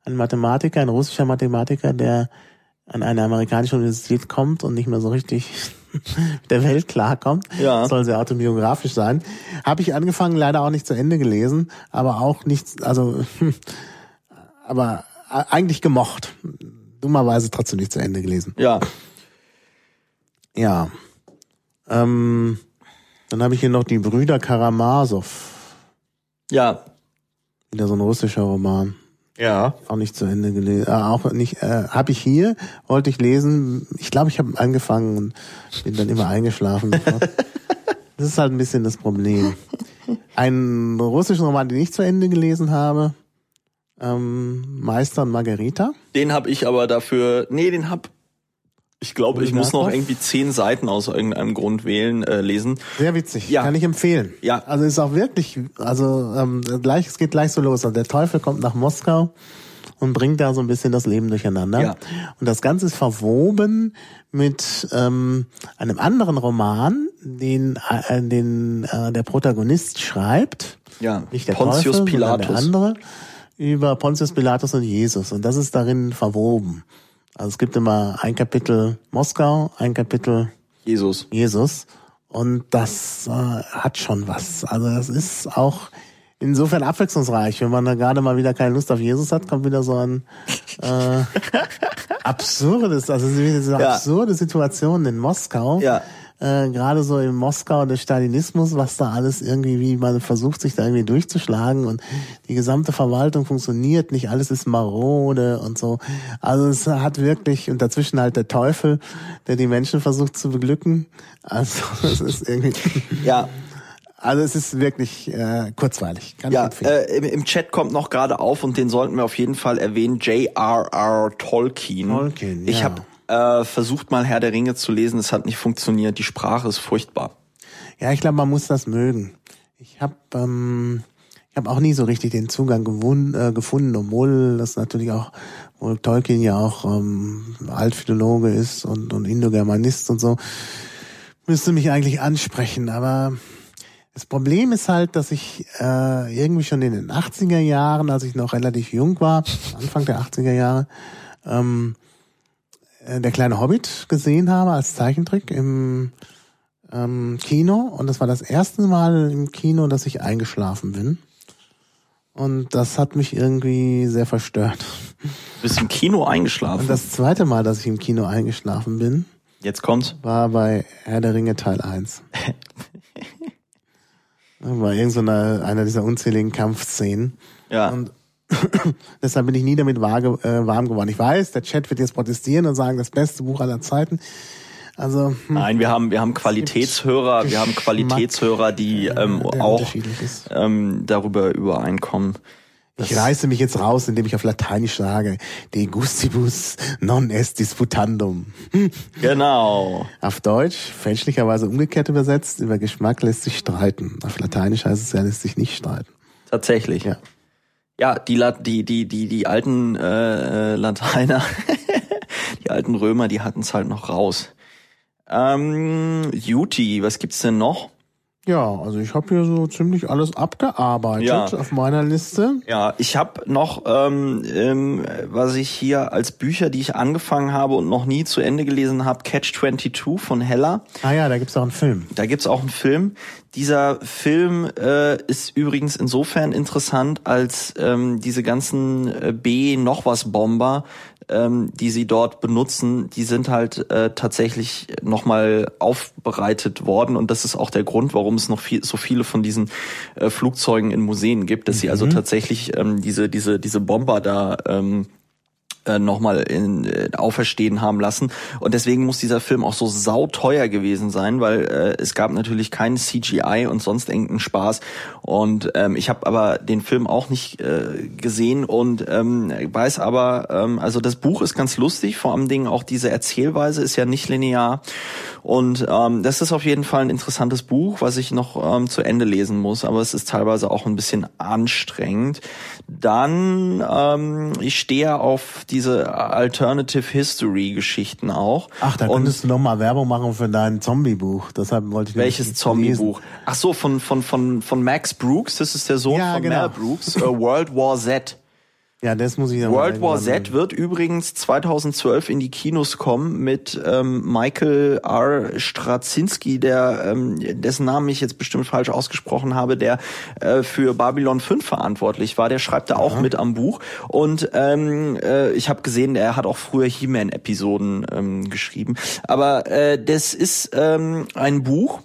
Ein Mathematiker, ein russischer Mathematiker, der an eine amerikanische Universität kommt und nicht mehr so richtig <laughs> der Welt klarkommt. Ja. Soll sehr autobiografisch sein. Habe ich angefangen, leider auch nicht zu Ende gelesen, aber auch nicht, also, <laughs> aber eigentlich gemocht. Dummerweise trotzdem nicht zu Ende gelesen. Ja. Ja. Ähm, dann habe ich hier noch die Brüder Karamasow. Ja. Wieder so ein russischer Roman. Ja. Auch nicht zu Ende gelesen. Äh, auch nicht, äh, habe ich hier, wollte ich lesen. Ich glaube, ich habe angefangen und bin dann immer eingeschlafen. <laughs> das ist halt ein bisschen das Problem. Einen russischen Roman, den ich zu Ende gelesen habe, ähm, Meister und Margarita. Den habe ich aber dafür. Nee, den hab. Ich glaube, ich muss noch irgendwie zehn Seiten aus irgendeinem Grund wählen, äh, lesen. Sehr witzig, Ja. kann ich empfehlen. Ja. Also ist auch wirklich, also ähm, gleich, es geht gleich so los. Also der Teufel kommt nach Moskau und bringt da so ein bisschen das Leben durcheinander. Ja. Und das Ganze ist verwoben mit ähm, einem anderen Roman, den, äh, den äh, der Protagonist schreibt. Ja. Nicht der Pontius Teufel, sondern der Pilatus. andere über Pontius Pilatus und Jesus. Und das ist darin verwoben. Also es gibt immer ein Kapitel Moskau, ein Kapitel Jesus. Jesus. Und das äh, hat schon was. Also das ist auch insofern abwechslungsreich. Wenn man da gerade mal wieder keine Lust auf Jesus hat, kommt wieder so ein äh, <laughs> absurdes, also so ja. absurde Situation in Moskau. Ja. Äh, gerade so in Moskau der Stalinismus, was da alles irgendwie, wie man versucht, sich da irgendwie durchzuschlagen und die gesamte Verwaltung funktioniert nicht, alles ist marode und so. Also es hat wirklich, und dazwischen halt der Teufel, der die Menschen versucht zu beglücken. Also <laughs> es ist irgendwie. <laughs> Ja. Also es ist wirklich äh, kurzweilig. Kann ja, äh, im, im, Chat kommt noch gerade auf und den sollten wir auf jeden Fall erwähnen. J.R.R. Tolkien. Tolkien. Ja. Ich habe äh, versucht mal Herr der Ringe zu lesen, es hat nicht funktioniert. Die Sprache ist furchtbar. Ja, ich glaube, man muss das mögen. Ich habe ähm, ich habe auch nie so richtig den Zugang gewun, äh, gefunden, obwohl das natürlich auch, obwohl Tolkien ja auch ähm, Altphilologe ist und, und Indogermanist und so, müsste mich eigentlich ansprechen, aber das Problem ist halt, dass ich äh, irgendwie schon in den 80er Jahren, als ich noch relativ jung war, Anfang der 80er Jahre, ähm, äh, der kleine Hobbit gesehen habe als Zeichentrick im ähm, Kino. Und das war das erste Mal im Kino, dass ich eingeschlafen bin. Und das hat mich irgendwie sehr verstört. Du bist im Kino eingeschlafen? Und das zweite Mal, dass ich im Kino eingeschlafen bin. Jetzt kommt's. War bei Herr der Ringe Teil 1. <laughs> War irgend so eine, einer dieser unzähligen Kampfszenen. Ja. Und <coughs> deshalb bin ich nie damit warm geworden. Ich weiß, der Chat wird jetzt protestieren und sagen, das beste Buch aller Zeiten. Also hm. nein, wir haben wir haben Qualitätshörer, wir haben Qualitätshörer, die ähm, auch ähm, darüber übereinkommen. Ich reiße mich jetzt raus, indem ich auf Lateinisch sage, de gustibus non est disputandum. <laughs> Genau. Auf Deutsch, fälschlicherweise umgekehrt übersetzt, über Geschmack lässt sich streiten. Auf Lateinisch heißt es ja, lässt sich nicht streiten. Tatsächlich. Ja. Ja, die, die, die, die, die alten äh, Lateiner, <laughs> die alten Römer, die hatten es halt noch raus. Ähm, Juti, was gibt's denn noch? Ja, also ich habe hier so ziemlich alles abgearbeitet ja. auf meiner Liste. Ja, ich habe noch, ähm, ähm, was ich hier als Bücher, die ich angefangen habe und noch nie zu Ende gelesen habe, Catch 22 von Hella. Ah ja, da gibt's auch einen Film. Da gibt's auch einen Film. Dieser Film äh, ist übrigens insofern interessant, als ähm, diese ganzen äh, B-noch was Bomber ähm, die sie dort benutzen, die sind halt äh, tatsächlich nochmal aufbereitet worden und das ist auch der Grund, warum es noch viel, so viele von diesen äh, Flugzeugen in Museen gibt, dass mhm. sie also mhm. tatsächlich ähm, diese diese diese Bomber da ähm, äh, nochmal in, äh, auferstehen haben lassen. Und deswegen muss dieser Film auch so sauteuer gewesen sein, weil äh, es gab natürlich keinen CGI und sonst irgendeinen Spaß. Und ähm, ich habe aber den Film auch nicht äh, gesehen und ähm, weiß aber, ähm, also das Buch ist ganz lustig, vor allem Dingen auch diese Erzählweise ist ja nicht linear. Und ähm, das ist auf jeden Fall ein interessantes Buch, was ich noch ähm, zu Ende lesen muss, aber es ist teilweise auch ein bisschen anstrengend. Dann, ähm, ich stehe auf diese Alternative History Geschichten auch. Ach, da könntest Und, du noch mal Werbung machen für dein Zombie-Buch. Deshalb wollte ich Welches Zombie-Buch? Ach so, von, von, von, von Max Brooks, das ist der Sohn ja, von genau. Mel Brooks, uh, World War Z. Ja, das muss ich dann World War Z wird übrigens 2012 in die Kinos kommen mit ähm, Michael R. Straczynski, der ähm, dessen Namen ich jetzt bestimmt falsch ausgesprochen habe, der äh, für Babylon 5 verantwortlich war. Der schreibt da auch mit am Buch und ähm, äh, ich habe gesehen, er hat auch früher He-Man-Episoden ähm, geschrieben. Aber äh, das ist ähm, ein Buch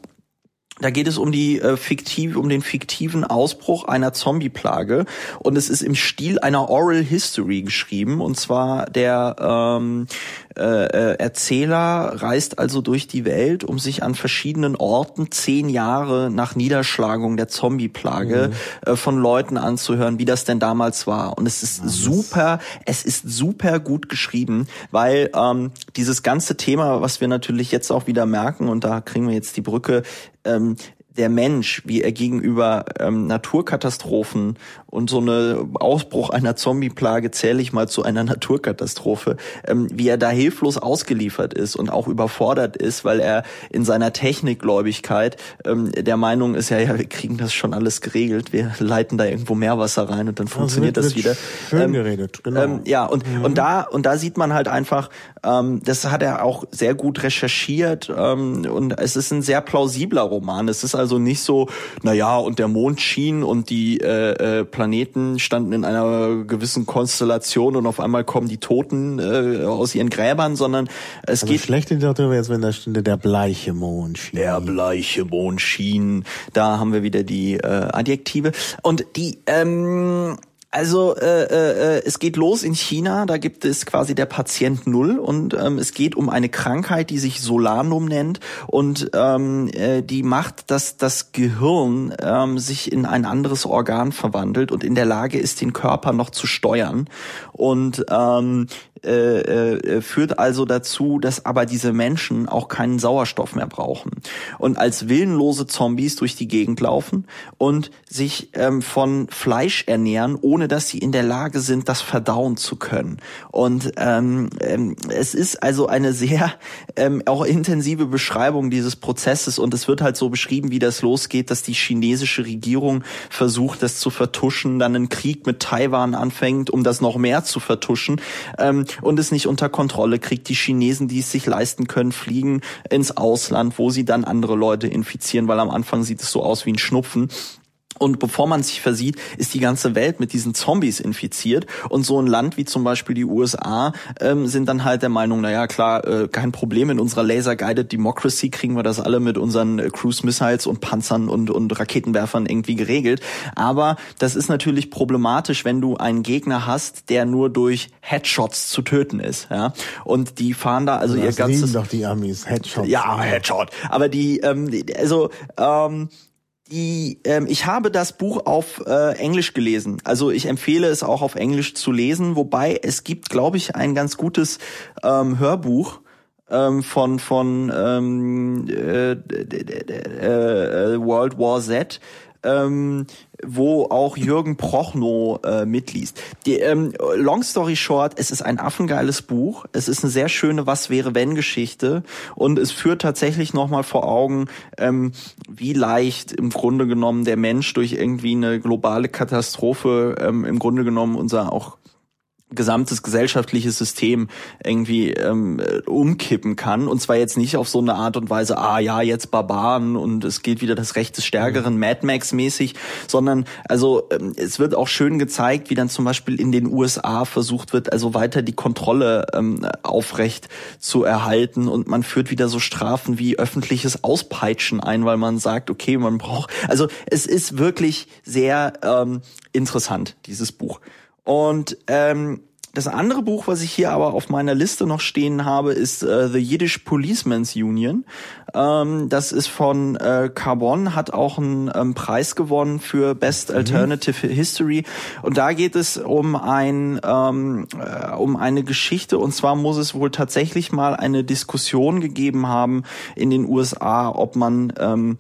da geht es um die äh, fiktive, um den fiktiven Ausbruch einer Zombie-Plage. Und es ist im Stil einer Oral History geschrieben. Und zwar der ähm, äh, äh, Erzähler reist also durch die Welt, um sich an verschiedenen Orten zehn Jahre nach Niederschlagung der Zombie-Plage mhm. äh, von Leuten anzuhören, wie das denn damals war und es ist super, es ist super gut geschrieben, weil ähm, dieses ganze Thema, was wir natürlich jetzt auch wieder merken und da kriegen wir jetzt die Brücke ähm, der Mensch, wie er gegenüber ähm, Naturkatastrophen und so eine Ausbruch einer Zombie-Plage zähle ich mal zu einer <laughs> Naturkatastrophe, ähm, wie er da hilflos ausgeliefert ist und auch überfordert ist, weil er in seiner Technikgläubigkeit ähm, der Meinung ist, ja, ja, wir kriegen das schon alles geregelt, wir leiten da irgendwo Meerwasser rein und dann funktioniert also das wieder. Schön ähm, geredet, genau. Ähm, ja, und, mhm. und da und da sieht man halt einfach, ähm, das hat er auch sehr gut recherchiert und es ist ein sehr plausibler Roman. Es ist also also nicht so, naja, und der Mond schien und die äh, äh, Planeten standen in einer gewissen Konstellation und auf einmal kommen die Toten äh, aus ihren Gräbern, sondern es also geht. Schlechte Literatur wäre jetzt, wenn da stünde der bleiche Mond schien. Der bleiche Mond schien. Da haben wir wieder die äh, Adjektive. Und die, ähm, also äh, äh, es geht los in China, da gibt es quasi der Patient Null und ähm, es geht um eine Krankheit, die sich Solanum nennt und ähm, äh, die macht, dass das Gehirn ähm, sich in ein anderes Organ verwandelt und in der Lage ist, den Körper noch zu steuern. Und ähm, äh, äh, führt also dazu, dass aber diese Menschen auch keinen Sauerstoff mehr brauchen und als willenlose Zombies durch die Gegend laufen und sich ähm, von Fleisch ernähren, ohne dass sie in der Lage sind, das verdauen zu können. Und ähm, ähm, es ist also eine sehr ähm, auch intensive Beschreibung dieses Prozesses und es wird halt so beschrieben, wie das losgeht, dass die chinesische Regierung versucht, das zu vertuschen, dann einen Krieg mit Taiwan anfängt, um das noch mehr zu vertuschen. Ähm, und es nicht unter Kontrolle kriegt. Die Chinesen, die es sich leisten können, fliegen ins Ausland, wo sie dann andere Leute infizieren, weil am Anfang sieht es so aus wie ein Schnupfen. Und bevor man sich versieht, ist die ganze Welt mit diesen Zombies infiziert. Und so ein Land wie zum Beispiel die USA ähm, sind dann halt der Meinung, naja klar, äh, kein Problem, in unserer Laser-Guided Democracy kriegen wir das alle mit unseren äh, Cruise-Missiles und Panzern und, und Raketenwerfern irgendwie geregelt. Aber das ist natürlich problematisch, wenn du einen Gegner hast, der nur durch Headshots zu töten ist. Ja? Und die fahren da also das ihr ganzes... doch die Amis, Headshots. Ja, Headshot. Aber die, ähm, also... Ähm, die, ähm, ich habe das Buch auf äh, Englisch gelesen. Also ich empfehle es auch auf Englisch zu lesen, wobei es gibt, glaube ich, ein ganz gutes ähm, Hörbuch ähm, von von ähm, äh, äh, World War Z. Ähm, wo auch Jürgen Prochnow äh, mitliest. Die, ähm, long story short, es ist ein affengeiles Buch. Es ist eine sehr schöne Was wäre wenn Geschichte und es führt tatsächlich nochmal vor Augen, ähm, wie leicht im Grunde genommen der Mensch durch irgendwie eine globale Katastrophe ähm, im Grunde genommen unser auch gesamtes gesellschaftliches System irgendwie ähm, umkippen kann. Und zwar jetzt nicht auf so eine Art und Weise ah ja jetzt Barbaren und es geht wieder das Recht des Stärkeren mhm. Mad Max mäßig sondern also ähm, es wird auch schön gezeigt wie dann zum Beispiel in den USA versucht wird also weiter die Kontrolle ähm, aufrecht zu erhalten. Und man führt wieder so Strafen wie öffentliches Auspeitschen ein weil man sagt okay man braucht also es ist wirklich sehr ähm, interessant dieses Buch und ähm, das andere Buch, was ich hier aber auf meiner Liste noch stehen habe, ist äh, The Yiddish Policeman's Union. Ähm, das ist von äh, Carbon, hat auch einen ähm, Preis gewonnen für Best mhm. Alternative mhm. History. Und da geht es um ein ähm, äh, um eine Geschichte. Und zwar muss es wohl tatsächlich mal eine Diskussion gegeben haben in den USA, ob man ähm,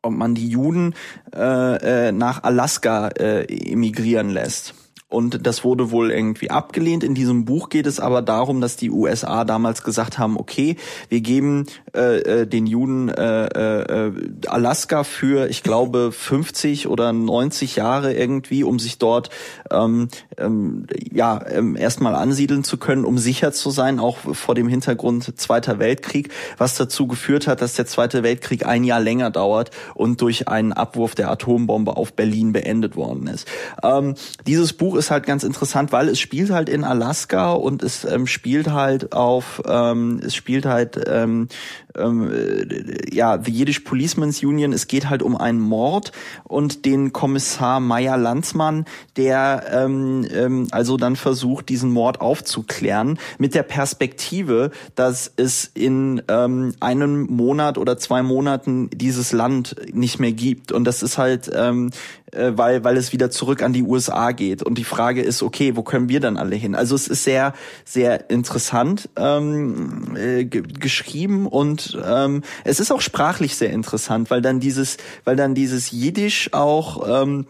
ob man die Juden äh, äh, nach Alaska äh, emigrieren lässt. Und das wurde wohl irgendwie abgelehnt. In diesem Buch geht es aber darum, dass die USA damals gesagt haben, okay, wir geben äh, äh den Juden äh, äh, Alaska für, ich glaube, <laughs> 50 oder 90 Jahre irgendwie, um sich dort ähm, ähm, ja ähm, erstmal ansiedeln zu können, um sicher zu sein, auch vor dem Hintergrund Zweiter Weltkrieg, was dazu geführt hat, dass der Zweite Weltkrieg ein Jahr länger dauert und durch einen Abwurf der Atombombe auf Berlin beendet worden ist. Ähm, dieses Buch ist halt ganz interessant, weil es spielt halt in Alaska und es ähm, spielt halt auf, ähm, es spielt halt ähm, ähm, äh, ja, The Yiddish Policeman's Union, es geht halt um einen Mord und den Kommissar Meyer Landsmann, der ähm, ähm, also dann versucht, diesen Mord aufzuklären, mit der Perspektive, dass es in ähm, einem Monat oder zwei Monaten dieses Land nicht mehr gibt. Und das ist halt, ähm, äh, weil, weil es wieder zurück an die USA geht. Und die Frage ist, okay, wo können wir dann alle hin? Also es ist sehr, sehr interessant ähm, äh, geschrieben und ähm, es ist auch sprachlich sehr interessant, weil dann dieses, weil dann dieses Jiddisch auch ähm,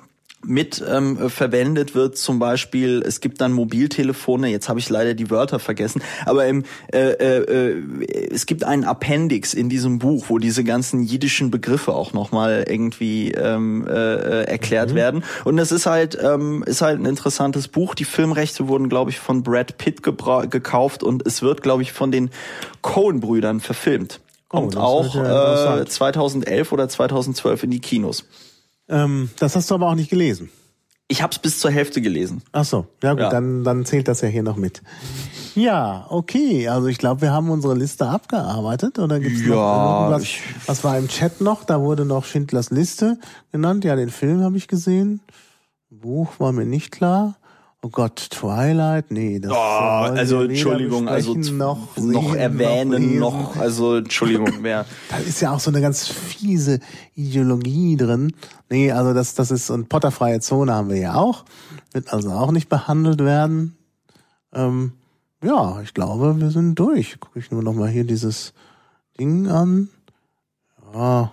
mit ähm, verwendet wird. Zum Beispiel, es gibt dann Mobiltelefone, jetzt habe ich leider die Wörter vergessen, aber im, äh, äh, äh, es gibt einen Appendix in diesem Buch, wo diese ganzen jiddischen Begriffe auch nochmal irgendwie ähm, äh, erklärt mhm. werden. Und es ist halt, ähm, ist halt ein interessantes Buch. Die Filmrechte wurden, glaube ich, von Brad Pitt gekauft und es wird, glaube ich, von den Coen-Brüdern verfilmt. Kommt oh, auch äh, 2011 oder 2012 in die Kinos. Ähm, das hast du aber auch nicht gelesen. Ich habe es bis zur Hälfte gelesen. Ach so, ja gut, ja. dann dann zählt das ja hier noch mit. Ja, okay. Also ich glaube, wir haben unsere Liste abgearbeitet. Oder gibt's ja, noch irgendwas? Ich, was war im Chat noch? Da wurde noch Schindlers Liste genannt. Ja, den Film habe ich gesehen. Buch war mir nicht klar. Oh Gott, Twilight? Nee, das oh, also Entschuldigung, also noch, noch erwähnen, noch, noch, also Entschuldigung, <laughs> wer. da ist ja auch so eine ganz fiese Ideologie drin. Nee, also das, das ist, und potterfreie Zone haben wir ja auch. Wird also auch nicht behandelt werden. Ähm, ja, ich glaube, wir sind durch. Gucke ich nur noch mal hier dieses Ding an. Ja,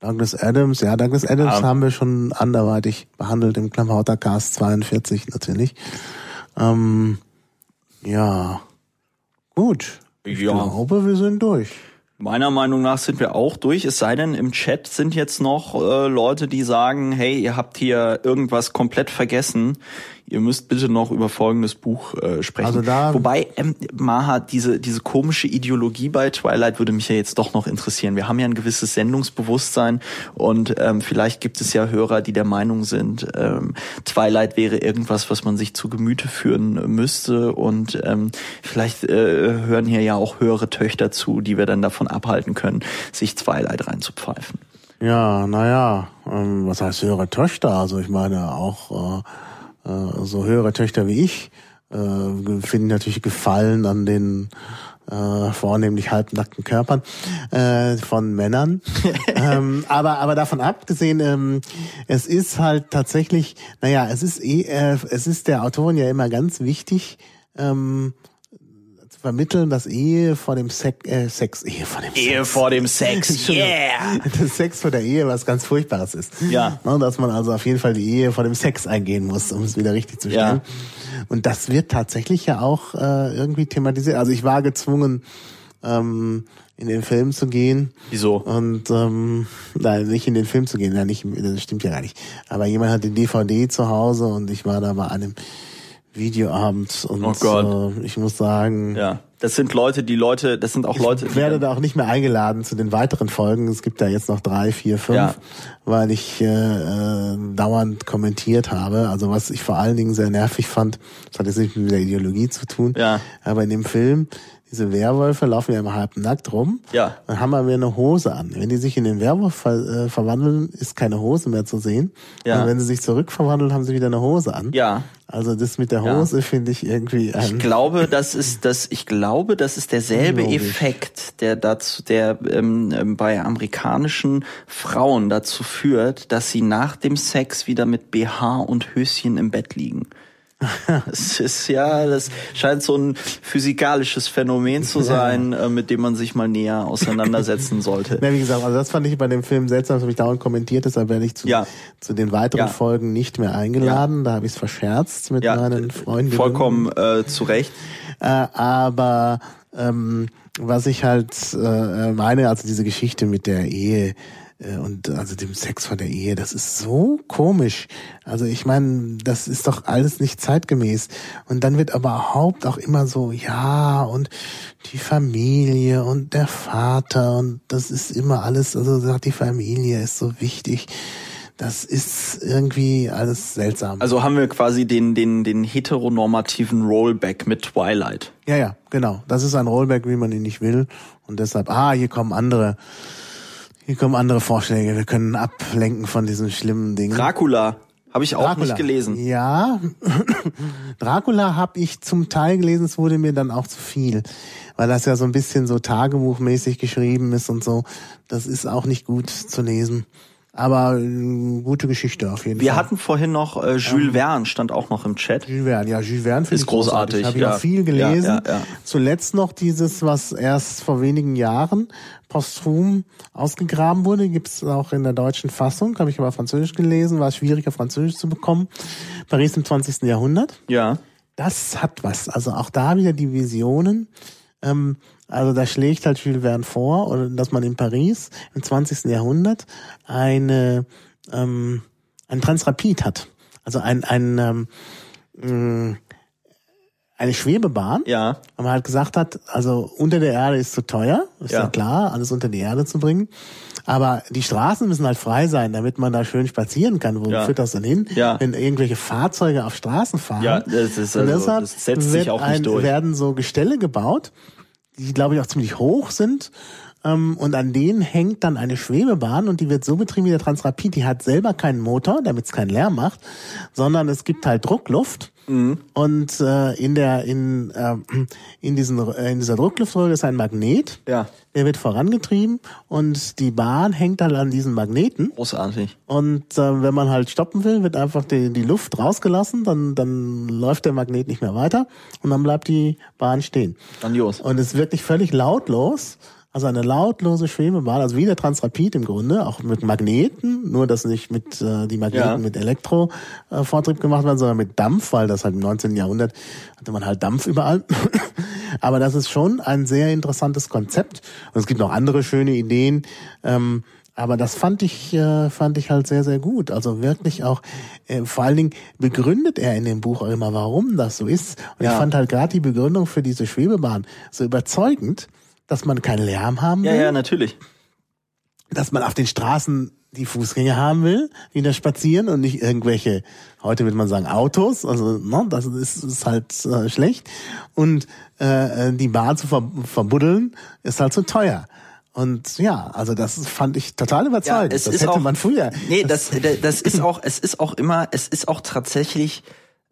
Douglas Adams, ja, Douglas Adams ah. haben wir schon anderweitig behandelt im Klammhauter Cast 42 natürlich. Ähm, ja, gut. Ich ja. glaube, wir sind durch. Meiner Meinung nach sind wir auch durch, es sei denn, im Chat sind jetzt noch äh, Leute, die sagen, hey, ihr habt hier irgendwas komplett vergessen ihr müsst bitte noch über folgendes Buch äh, sprechen. Also da Wobei, ähm, Maha, diese, diese komische Ideologie bei Twilight würde mich ja jetzt doch noch interessieren. Wir haben ja ein gewisses Sendungsbewusstsein und ähm, vielleicht gibt es ja Hörer, die der Meinung sind, ähm, Twilight wäre irgendwas, was man sich zu Gemüte führen müsste und ähm, vielleicht äh, hören hier ja auch höhere Töchter zu, die wir dann davon abhalten können, sich Twilight reinzupfeifen. Ja, naja, ähm, was heißt höhere Töchter? Also ich meine auch äh, äh, so höhere Töchter wie ich äh, finden natürlich Gefallen an den äh, vornehmlich halbnackten Körpern äh, von Männern. <laughs> ähm, aber aber davon abgesehen, ähm, es ist halt tatsächlich, naja, es ist eh, äh, es ist der Autorin ja immer ganz wichtig, ähm, vermitteln, dass Ehe vor dem Sex, äh, Sex, Ehe vor dem Sex. Ehe vor dem Sex, <laughs> yeah! Das Sex vor der Ehe was ganz Furchtbares ist. Ja. Ne, dass man also auf jeden Fall die Ehe vor dem Sex eingehen muss, um es wieder richtig zu stellen. Ja. Und das wird tatsächlich ja auch äh, irgendwie thematisiert. Also ich war gezwungen, ähm, in den Film zu gehen. Wieso? Und ähm, nein, nicht in den Film zu gehen, ja, nicht, das stimmt ja gar nicht. Aber jemand hat die DVD zu Hause und ich war da bei einem Videoabend und oh Gott. Äh, ich muss sagen. Ja, das sind Leute, die Leute, das sind auch ich Leute. Ich werde da auch nicht mehr eingeladen zu den weiteren Folgen. Es gibt da jetzt noch drei, vier, fünf, ja. weil ich äh, äh, dauernd kommentiert habe. Also was ich vor allen Dingen sehr nervig fand, das hat jetzt nicht mit der Ideologie zu tun, ja. aber in dem Film diese Werwölfe laufen ja immer halb nackt rum. Ja. Dann haben wir eine Hose an. Wenn die sich in den Werwolf ver äh, verwandeln, ist keine Hose mehr zu sehen. Ja. Und wenn sie sich zurückverwandeln, haben sie wieder eine Hose an. Ja. Also das mit der Hose ja. finde ich irgendwie. Ein ich glaube, das ist das. Ich glaube, das ist derselbe Unlogisch. Effekt, der dazu, der ähm, ähm, bei amerikanischen Frauen dazu führt, dass sie nach dem Sex wieder mit BH und Höschen im Bett liegen. <laughs> es ist ja, das scheint so ein physikalisches Phänomen zu <laughs> sein, ja. Äh, mit dem man sich mal näher auseinandersetzen sollte. <laughs> Ja, wie gesagt, also das fand ich bei dem Film seltsam, das habe ich dauernd kommentiert, deshalb werde ich zu, ja. zu den weiteren ja. Folgen nicht mehr eingeladen. Da habe ich es verscherzt mit meinen Freunden. Vollkommen äh, zu Recht. Äh, aber ähm, was ich halt äh, meine, also diese Geschichte mit der Ehe, und also dem Sex vor der Ehe, das ist so komisch. Also ich meine, das ist doch alles nicht zeitgemäß. Und dann wird aber überhaupt auch immer so, ja, und die Familie und der Vater und das ist immer alles, also sagt die Familie ist so wichtig. Das ist irgendwie alles seltsam. Also haben wir quasi den, den, den heteronormativen Rollback mit Twilight. Ja, ja, genau. Das ist ein Rollback, wie man ihn nicht will. Und deshalb, ah, hier kommen andere hier kommen andere Vorschläge. Wir können ablenken von diesen schlimmen Dingen. Dracula. Habe ich auch Dracula. nicht gelesen. Ja, <clears throat> Dracula habe ich zum Teil gelesen, es wurde mir dann auch zu viel, weil das ja so ein bisschen so tagebuchmäßig geschrieben ist und so. Das ist auch nicht gut zu lesen. Aber äh, gute Geschichte auf jeden Wir Fall. Wir hatten vorhin noch äh, Jules ähm, Verne stand auch noch im Chat. Jules Verne, ja, Jules Verne ist großartig. großartig. Habe ja. ich viel gelesen. Ja, ja. Zuletzt noch dieses, was erst vor wenigen Jahren posthum ausgegraben wurde, gibt es auch in der deutschen Fassung. Habe ich aber Französisch gelesen, war schwieriger Französisch zu bekommen. Paris im 20. Jahrhundert. Ja. Das hat was. Also auch da wieder die Visionen. Ähm, also da schlägt halt Jules Verne vor, oder dass man in Paris im 20. Jahrhundert eine ähm, ein Transrapid hat. Also ein, ein ähm, eine Schwebebahn. Ja. Weil man halt gesagt hat, also unter der Erde ist zu teuer, ist ja, ja klar, alles unter die Erde zu bringen. Aber die Straßen müssen halt frei sein, damit man da schön spazieren kann. Wo ja. führt das denn hin? Ja. Wenn irgendwelche Fahrzeuge auf Straßen fahren. Ja, das ist also, das setzt sich auch nicht ein, durch. werden so Gestelle gebaut, die glaube ich auch ziemlich hoch sind ähm, und an denen hängt dann eine Schwebebahn und die wird so betrieben wie der Transrapid. Die hat selber keinen Motor, damit es keinen Lärm macht, sondern es gibt halt Druckluft. Mhm. Und äh, in der in äh, in diesen äh, in dieser Druckluftröhre ist ein Magnet. Ja. Der wird vorangetrieben und die Bahn hängt dann an diesen Magneten. Großartig. Und äh, wenn man halt stoppen will, wird einfach die, die Luft rausgelassen, dann dann läuft der Magnet nicht mehr weiter und dann bleibt die Bahn stehen. Grandios. Und es ist wirklich völlig lautlos. Also eine lautlose Schwebebahn, also wie der Transrapid im Grunde, auch mit Magneten, nur dass nicht mit äh, die Magneten ja. mit Elektrovortrieb äh, gemacht werden, sondern mit Dampf, weil das halt im 19. Jahrhundert hatte man halt Dampf überall. <laughs> Aber das ist schon ein sehr interessantes Konzept. Und es gibt noch andere schöne Ideen. Ähm, aber das fand ich, äh, fand ich halt sehr, sehr gut. Also wirklich auch, äh, vor allen Dingen begründet er in dem Buch auch immer, warum das so ist. Und ja. ich fand halt gerade die Begründung für diese Schwebebahn so überzeugend, dass man keinen Lärm haben will. Ja, ja, natürlich. Dass man auf den Straßen die Fußgänger haben will, die da spazieren und nicht irgendwelche, heute würde man sagen Autos, also ne, das ist, ist halt äh, schlecht. Und äh, die Bahn zu ver verbuddeln ist halt so teuer. Und ja, also das fand ich total überzeugend. Ja, das hätte auch, man früher. Nee, das, das, das ist auch, es ist auch immer, es ist auch tatsächlich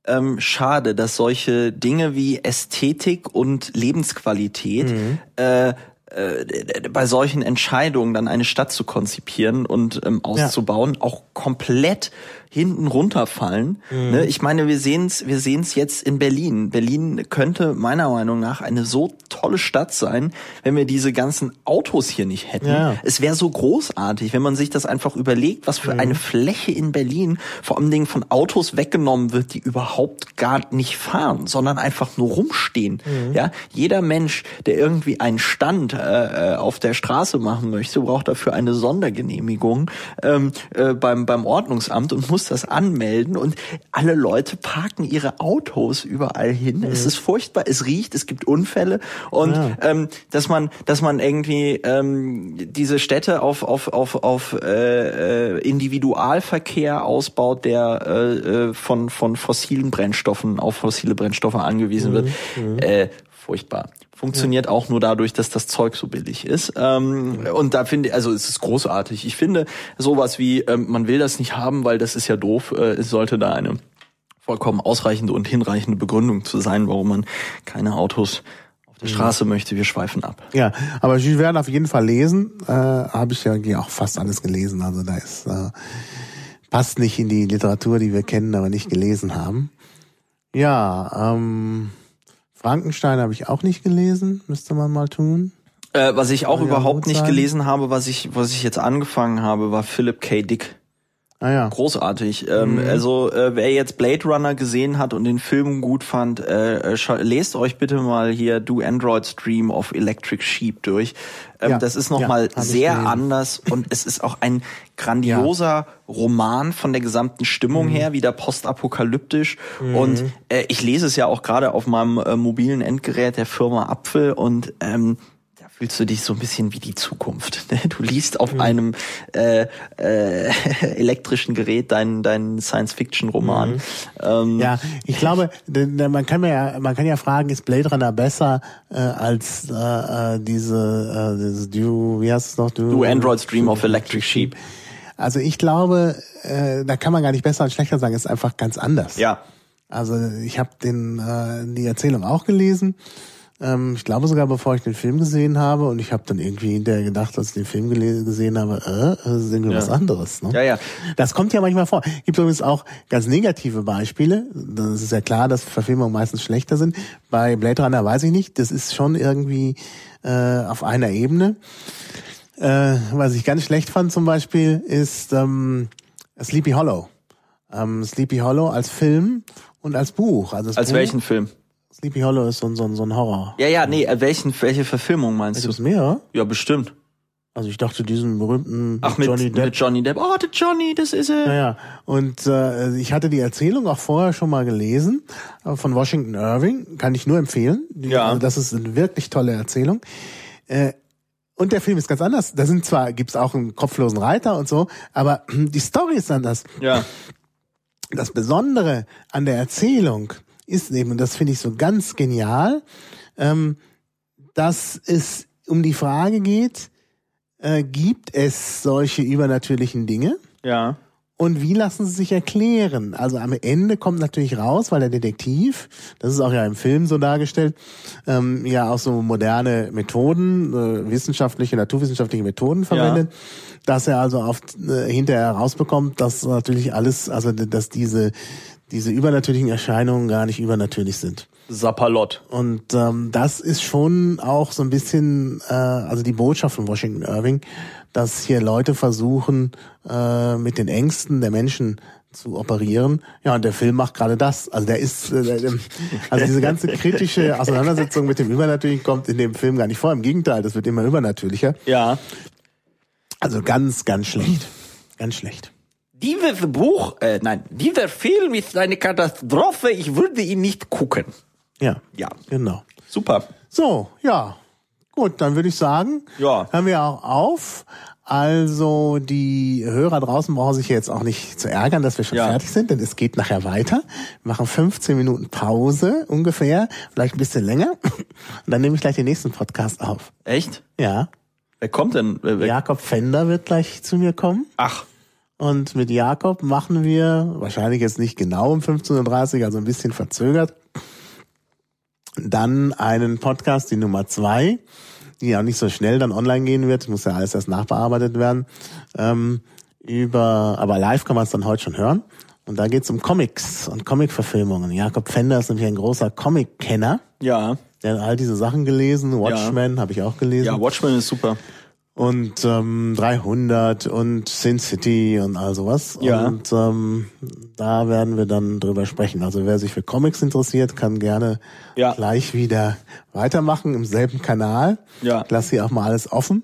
ähm, schade, dass solche Dinge wie Ästhetik und Lebensqualität mhm. äh, äh, bei solchen Entscheidungen dann eine Stadt zu konzipieren und ähm, auszubauen, ja. auch komplett hinten runterfallen. Mhm. Ne? Ich meine, wir sehen es wir sehen's jetzt in Berlin. Berlin könnte meiner Meinung nach eine so tolle Stadt sein, wenn wir diese ganzen Autos hier nicht hätten. Ja. Es wäre so großartig, wenn man sich das einfach überlegt, was für mhm. eine Fläche in Berlin vor allen Dingen von Autos weggenommen wird, die überhaupt gar nicht fahren, sondern einfach nur rumstehen. Mhm. Ja, jeder Mensch, der irgendwie einen Stand äh, äh auf der Straße machen möchte, braucht dafür eine Sondergenehmigung ähm, äh, beim beim Ordnungsamt und muss das anmelden und alle Leute parken ihre Autos überall hin. Mhm. Es ist furchtbar, es riecht, es gibt Unfälle und ja. ähm, dass man, dass man irgendwie ähm, diese Städte auf auf auf auf äh, äh Individualverkehr ausbaut, der äh, äh, von von fossilen Brennstoffen auf fossile Brennstoffe angewiesen mhm. wird. Mhm. Äh, furchtbar funktioniert ja. auch nur dadurch, dass das Zeug so billig ist. Ähm, und da finde ich, also es ist großartig. Ich finde sowas wie, ähm, man will das nicht haben, weil das ist ja doof, äh, es sollte da eine vollkommen ausreichende und hinreichende Begründung zu sein, warum man keine Autos auf der Straße ja. möchte. Wir schweifen ab. Ja, aber Jules Verne auf jeden Fall lesen, äh, habe ich ja auch fast alles gelesen. Also da ist äh, passt nicht in die Literatur, die wir kennen, aber nicht gelesen haben. Ja, ähm, Frankenstein habe ich auch nicht gelesen, müsste man mal tun. Äh, was ich auch ja, überhaupt nicht gelesen habe, was ich, was ich jetzt angefangen habe, war Philip K. Dick. Ah ja. Großartig. Ähm, mhm. Also äh, wer jetzt Blade Runner gesehen hat und den Film gut fand, äh, äh lest euch bitte mal hier Do Android Stream of Electric Sheep durch. Ähm, ja. Das ist nochmal ja, sehr anders und es ist auch ein grandioser. <laughs> Roman von der gesamten Stimmung mhm. her, wieder postapokalyptisch. Mhm. Und äh, ich lese es ja auch gerade auf meinem äh, mobilen Endgerät der Firma Apfel und ähm, fühlst du dich so ein bisschen wie die Zukunft. <laughs> Ne? Du liest auf mhm. einem äh, äh, <laughs> elektrischen Gerät deinen deinen Science-Fiction-Roman. Mhm. Ähm, ja, ich glaube, man kann ja man kann ja fragen, ist Blade Runner besser äh, als äh, äh diese äh, dieses Du, wie heißt es noch? Du, du Android's Dream of Electric Sheep. Also ich glaube, äh, da kann man gar nicht besser und schlechter sagen, ist einfach ganz anders. Ja. Also ich habe den äh, die Erzählung auch gelesen ähm, ich glaube sogar, bevor ich den Film gesehen habe. Und ich habe dann irgendwie hinterher gedacht, als ich den Film gesehen habe, äh, das ist irgendwie ja. was anderes. Ne? Ja, ja. Das kommt ja manchmal vor. Gibt übrigens auch ganz negative Beispiele. Das ist ja klar, dass Verfilmungen meistens schlechter sind. Bei Blade Runner weiß ich nicht. Das ist schon irgendwie äh, auf einer Ebene. Äh, was ich ganz schlecht fand zum Beispiel ist ähm, Sleepy Hollow. Ähm, Sleepy Hollow als Film und als Buch. Also als Buch, welchen Film? Sleepy Hollow ist so ein, so ein, so ein Horror. Ja, ja, nee, welchen, welche Verfilmung meinst du? Ist mehr? Ja, bestimmt. Also ich dachte, diesen berühmten Ach, mit Johnny Depp. Mit Johnny Depp. Oh, der Johnny, das ist er. Naja, und äh, ich hatte die Erzählung auch vorher schon mal gelesen äh, von Washington Irving. Kann ich nur empfehlen. Die, ja. Also das ist eine wirklich tolle Erzählung. Äh, und der Film ist ganz anders. Da sind zwar, gibt's auch einen kopflosen Reiter und so, aber <clears throat> die Story ist anders. Ja. Das Besondere an der Erzählung ist eben, und das finde ich so ganz genial, ähm, dass es um die Frage geht, äh, gibt es solche übernatürlichen Dinge? Ja. Und wie lassen sie sich erklären? Also am Ende kommt natürlich raus, weil der Detektiv, das ist auch ja im Film so dargestellt, ähm, ja auch so moderne Methoden, äh, wissenschaftliche, naturwissenschaftliche Methoden verwendet, ja. dass er also auf, äh, hinterher herausbekommt, dass natürlich alles, also dass diese diese übernatürlichen Erscheinungen gar nicht übernatürlich sind. Sapalot. Und ähm, das ist schon auch so ein bisschen, äh, also die Botschaft von Washington Irving, dass hier Leute versuchen, äh, mit den Ängsten der Menschen zu operieren. Ja, und der Film macht gerade das. Also der ist, äh, also diese ganze kritische <laughs> Auseinandersetzung mit dem Übernatürlichen kommt in dem Film gar nicht vor. Im Gegenteil, das wird immer übernatürlicher. Ja. Also ganz, ganz schlecht. Ganz schlecht. Dieses Buch, äh, nein, dieser Film ist eine Katastrophe. Ich würde ihn nicht gucken. Ja. Ja. Genau. Super. So, ja. Gut, dann würde ich sagen, ja. hören wir auch auf. Also die Hörer draußen brauchen sich jetzt auch nicht zu ärgern, dass wir schon ja. fertig sind, denn es geht nachher weiter. Wir machen 15 Minuten Pause ungefähr, vielleicht ein bisschen länger. <laughs> Und dann nehme ich gleich den nächsten Podcast auf. Echt? Ja. Wer kommt denn? Wer, Jakob Fender wird gleich zu mir kommen. Ach. Und mit Jakob machen wir, wahrscheinlich jetzt nicht genau um 15.30 Uhr, also ein bisschen verzögert, dann einen Podcast, die Nummer zwei, die auch nicht so schnell dann online gehen wird, muss ja alles erst nachbearbeitet werden. Ähm, über, aber live kann man es dann heute schon hören. Und da geht's um Comics und Comic-Verfilmungen. Jakob Fender ist nämlich ein großer Comic-Kenner. Ja. Der hat all diese Sachen gelesen. Watchmen ja. habe ich auch gelesen. Ja, Watchmen ist super und ähm, 300 und Sin City und all sowas. Ja. Und ähm, da werden wir dann drüber sprechen. Also wer sich für Comics interessiert, kann gerne ja. gleich wieder weitermachen im selben Kanal. Ja. Ich lasse hier auch mal alles offen.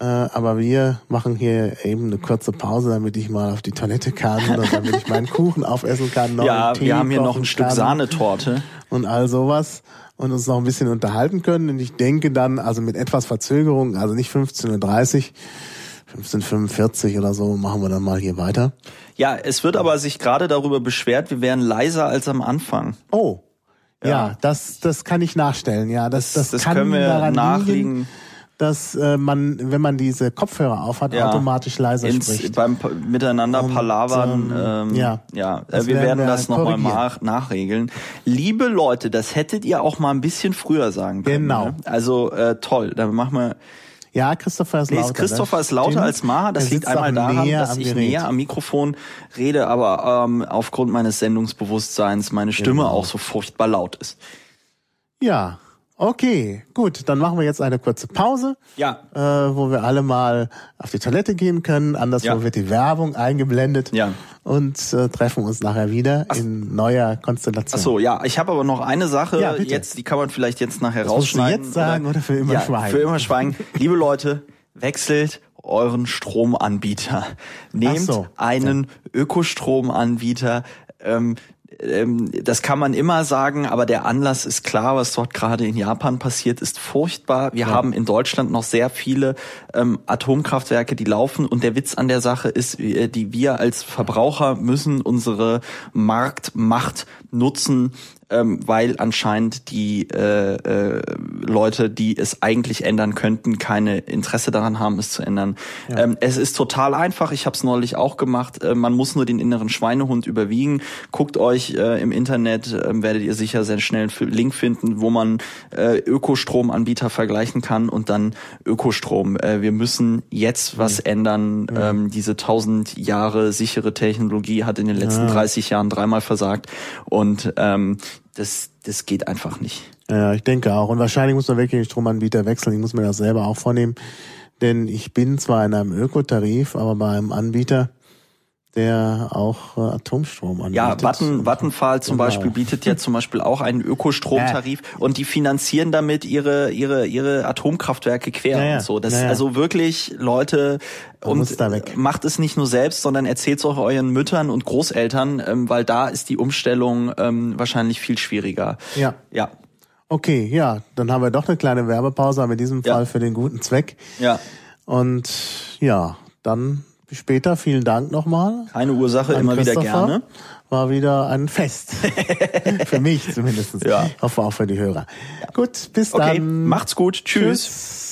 Äh, aber wir machen hier eben eine kurze Pause, damit ich mal auf die Toilette kann und damit ich meinen Kuchen aufessen kann. Noch ja, wir haben hier noch ein Stück Sahnetorte. Und all sowas und uns noch ein bisschen unterhalten können. Und ich denke dann, also mit etwas Verzögerung, also nicht 15.30 Uhr, 15.45 oder so, machen wir dann mal hier weiter. Ja, es wird aber sich gerade darüber beschwert, wir wären leiser als am Anfang. Oh. Ja, ja das, das kann ich nachstellen. Ja, das, das, das kann können wir daran nachliegen. Liegen dass äh, man, wenn man diese Kopfhörer aufhat, ja, automatisch leiser ins, spricht. Beim Miteinander Und, palavern, ähm, ähm, ja, ja äh, wir werden, wir das nochmal nach, nachregeln. Liebe Leute, das hättet ihr auch mal ein bisschen früher sagen können. Genau. Ne? Also äh, toll, dann machen wir ja, Christopher ist lauter. Nee, Christopher ist lauter Stimmt. als Maha. Das liegt einmal daran, dass ich Gerät. näher am Mikrofon rede, aber ähm, aufgrund meines Sendungsbewusstseins meine Stimme genau. auch so furchtbar laut ist. Ja, Okay, gut, dann machen wir jetzt eine kurze Pause, ja. äh, wo wir alle mal auf die Toilette gehen können. Anderswo ja. wird die Werbung eingeblendet ja. und äh, treffen uns nachher wieder Ach. in neuer Konstellation. Ach so, ja, ich habe aber noch eine Sache ja, jetzt, die kann man vielleicht jetzt nachher das rausschneiden. Du jetzt sagen oder, oder für immer ja, schweigen? Für immer schweigen. Liebe Leute, wechselt euren Stromanbieter. Nehmt so. einen Ökostromanbieter. Ähm, ähm, das kann man immer sagen, aber der Anlass ist klar, was dort gerade in Japan passiert, ist furchtbar. Wir ja. haben in Deutschland noch sehr viele ähm, Atomkraftwerke, die laufen und der Witz an der Sache ist, äh, die wir als Verbraucher müssen unsere Marktmacht nutzen, ähm, weil anscheinend die äh, äh, Leute, die es eigentlich ändern könnten, keine Interesse daran haben, es zu ändern. Ja. Ähm, es ist total einfach. Ich habe es neulich auch gemacht. Äh, man muss nur den inneren Schweinehund überwiegen. Guckt euch äh, im Internet, äh, werdet ihr sicher sehr schnell einen Link finden, wo man äh, Ökostromanbieter vergleichen kann und dann Ökostrom. Äh, wir müssen jetzt was mhm. ändern. Ähm, diese tausend Jahre sichere Technologie hat in den letzten ja. 30 Jahren dreimal versagt und ähm, das, das geht einfach nicht. Ja, ich denke auch. Und wahrscheinlich muss man wirklich den Stromanbieter wechseln. Ich muss mir das selber auch vornehmen. Denn ich bin zwar in einem Ökotarif, aber bei einem Anbieter, der auch äh, Atomstrom anbietet. Ja, Watten, Vattenfall zum genau. Beispiel bietet ja zum Beispiel auch einen Ökostromtarif ja. und die finanzieren damit ihre ihre ihre Atomkraftwerke quer ja, ja. und so. Das also wirklich Leute und macht es nicht nur selbst, sondern erzählt es auch euren Müttern und Großeltern, ähm, weil da ist die Umstellung ähm, wahrscheinlich viel schwieriger. Ja. Ja. Okay, ja, dann haben wir doch eine kleine Werbepause, aber in diesem Fall für den guten Zweck. Ja. Und ja, dann bis später. Vielen Dank nochmal. Keine Ursache, immer wieder gerne. War wieder ein Fest. <laughs> für mich zumindest. Ja. Ich hoffe auch für die Hörer. Ja. Gut, bis okay. dann. Macht's gut. Tschüss. Tschüss.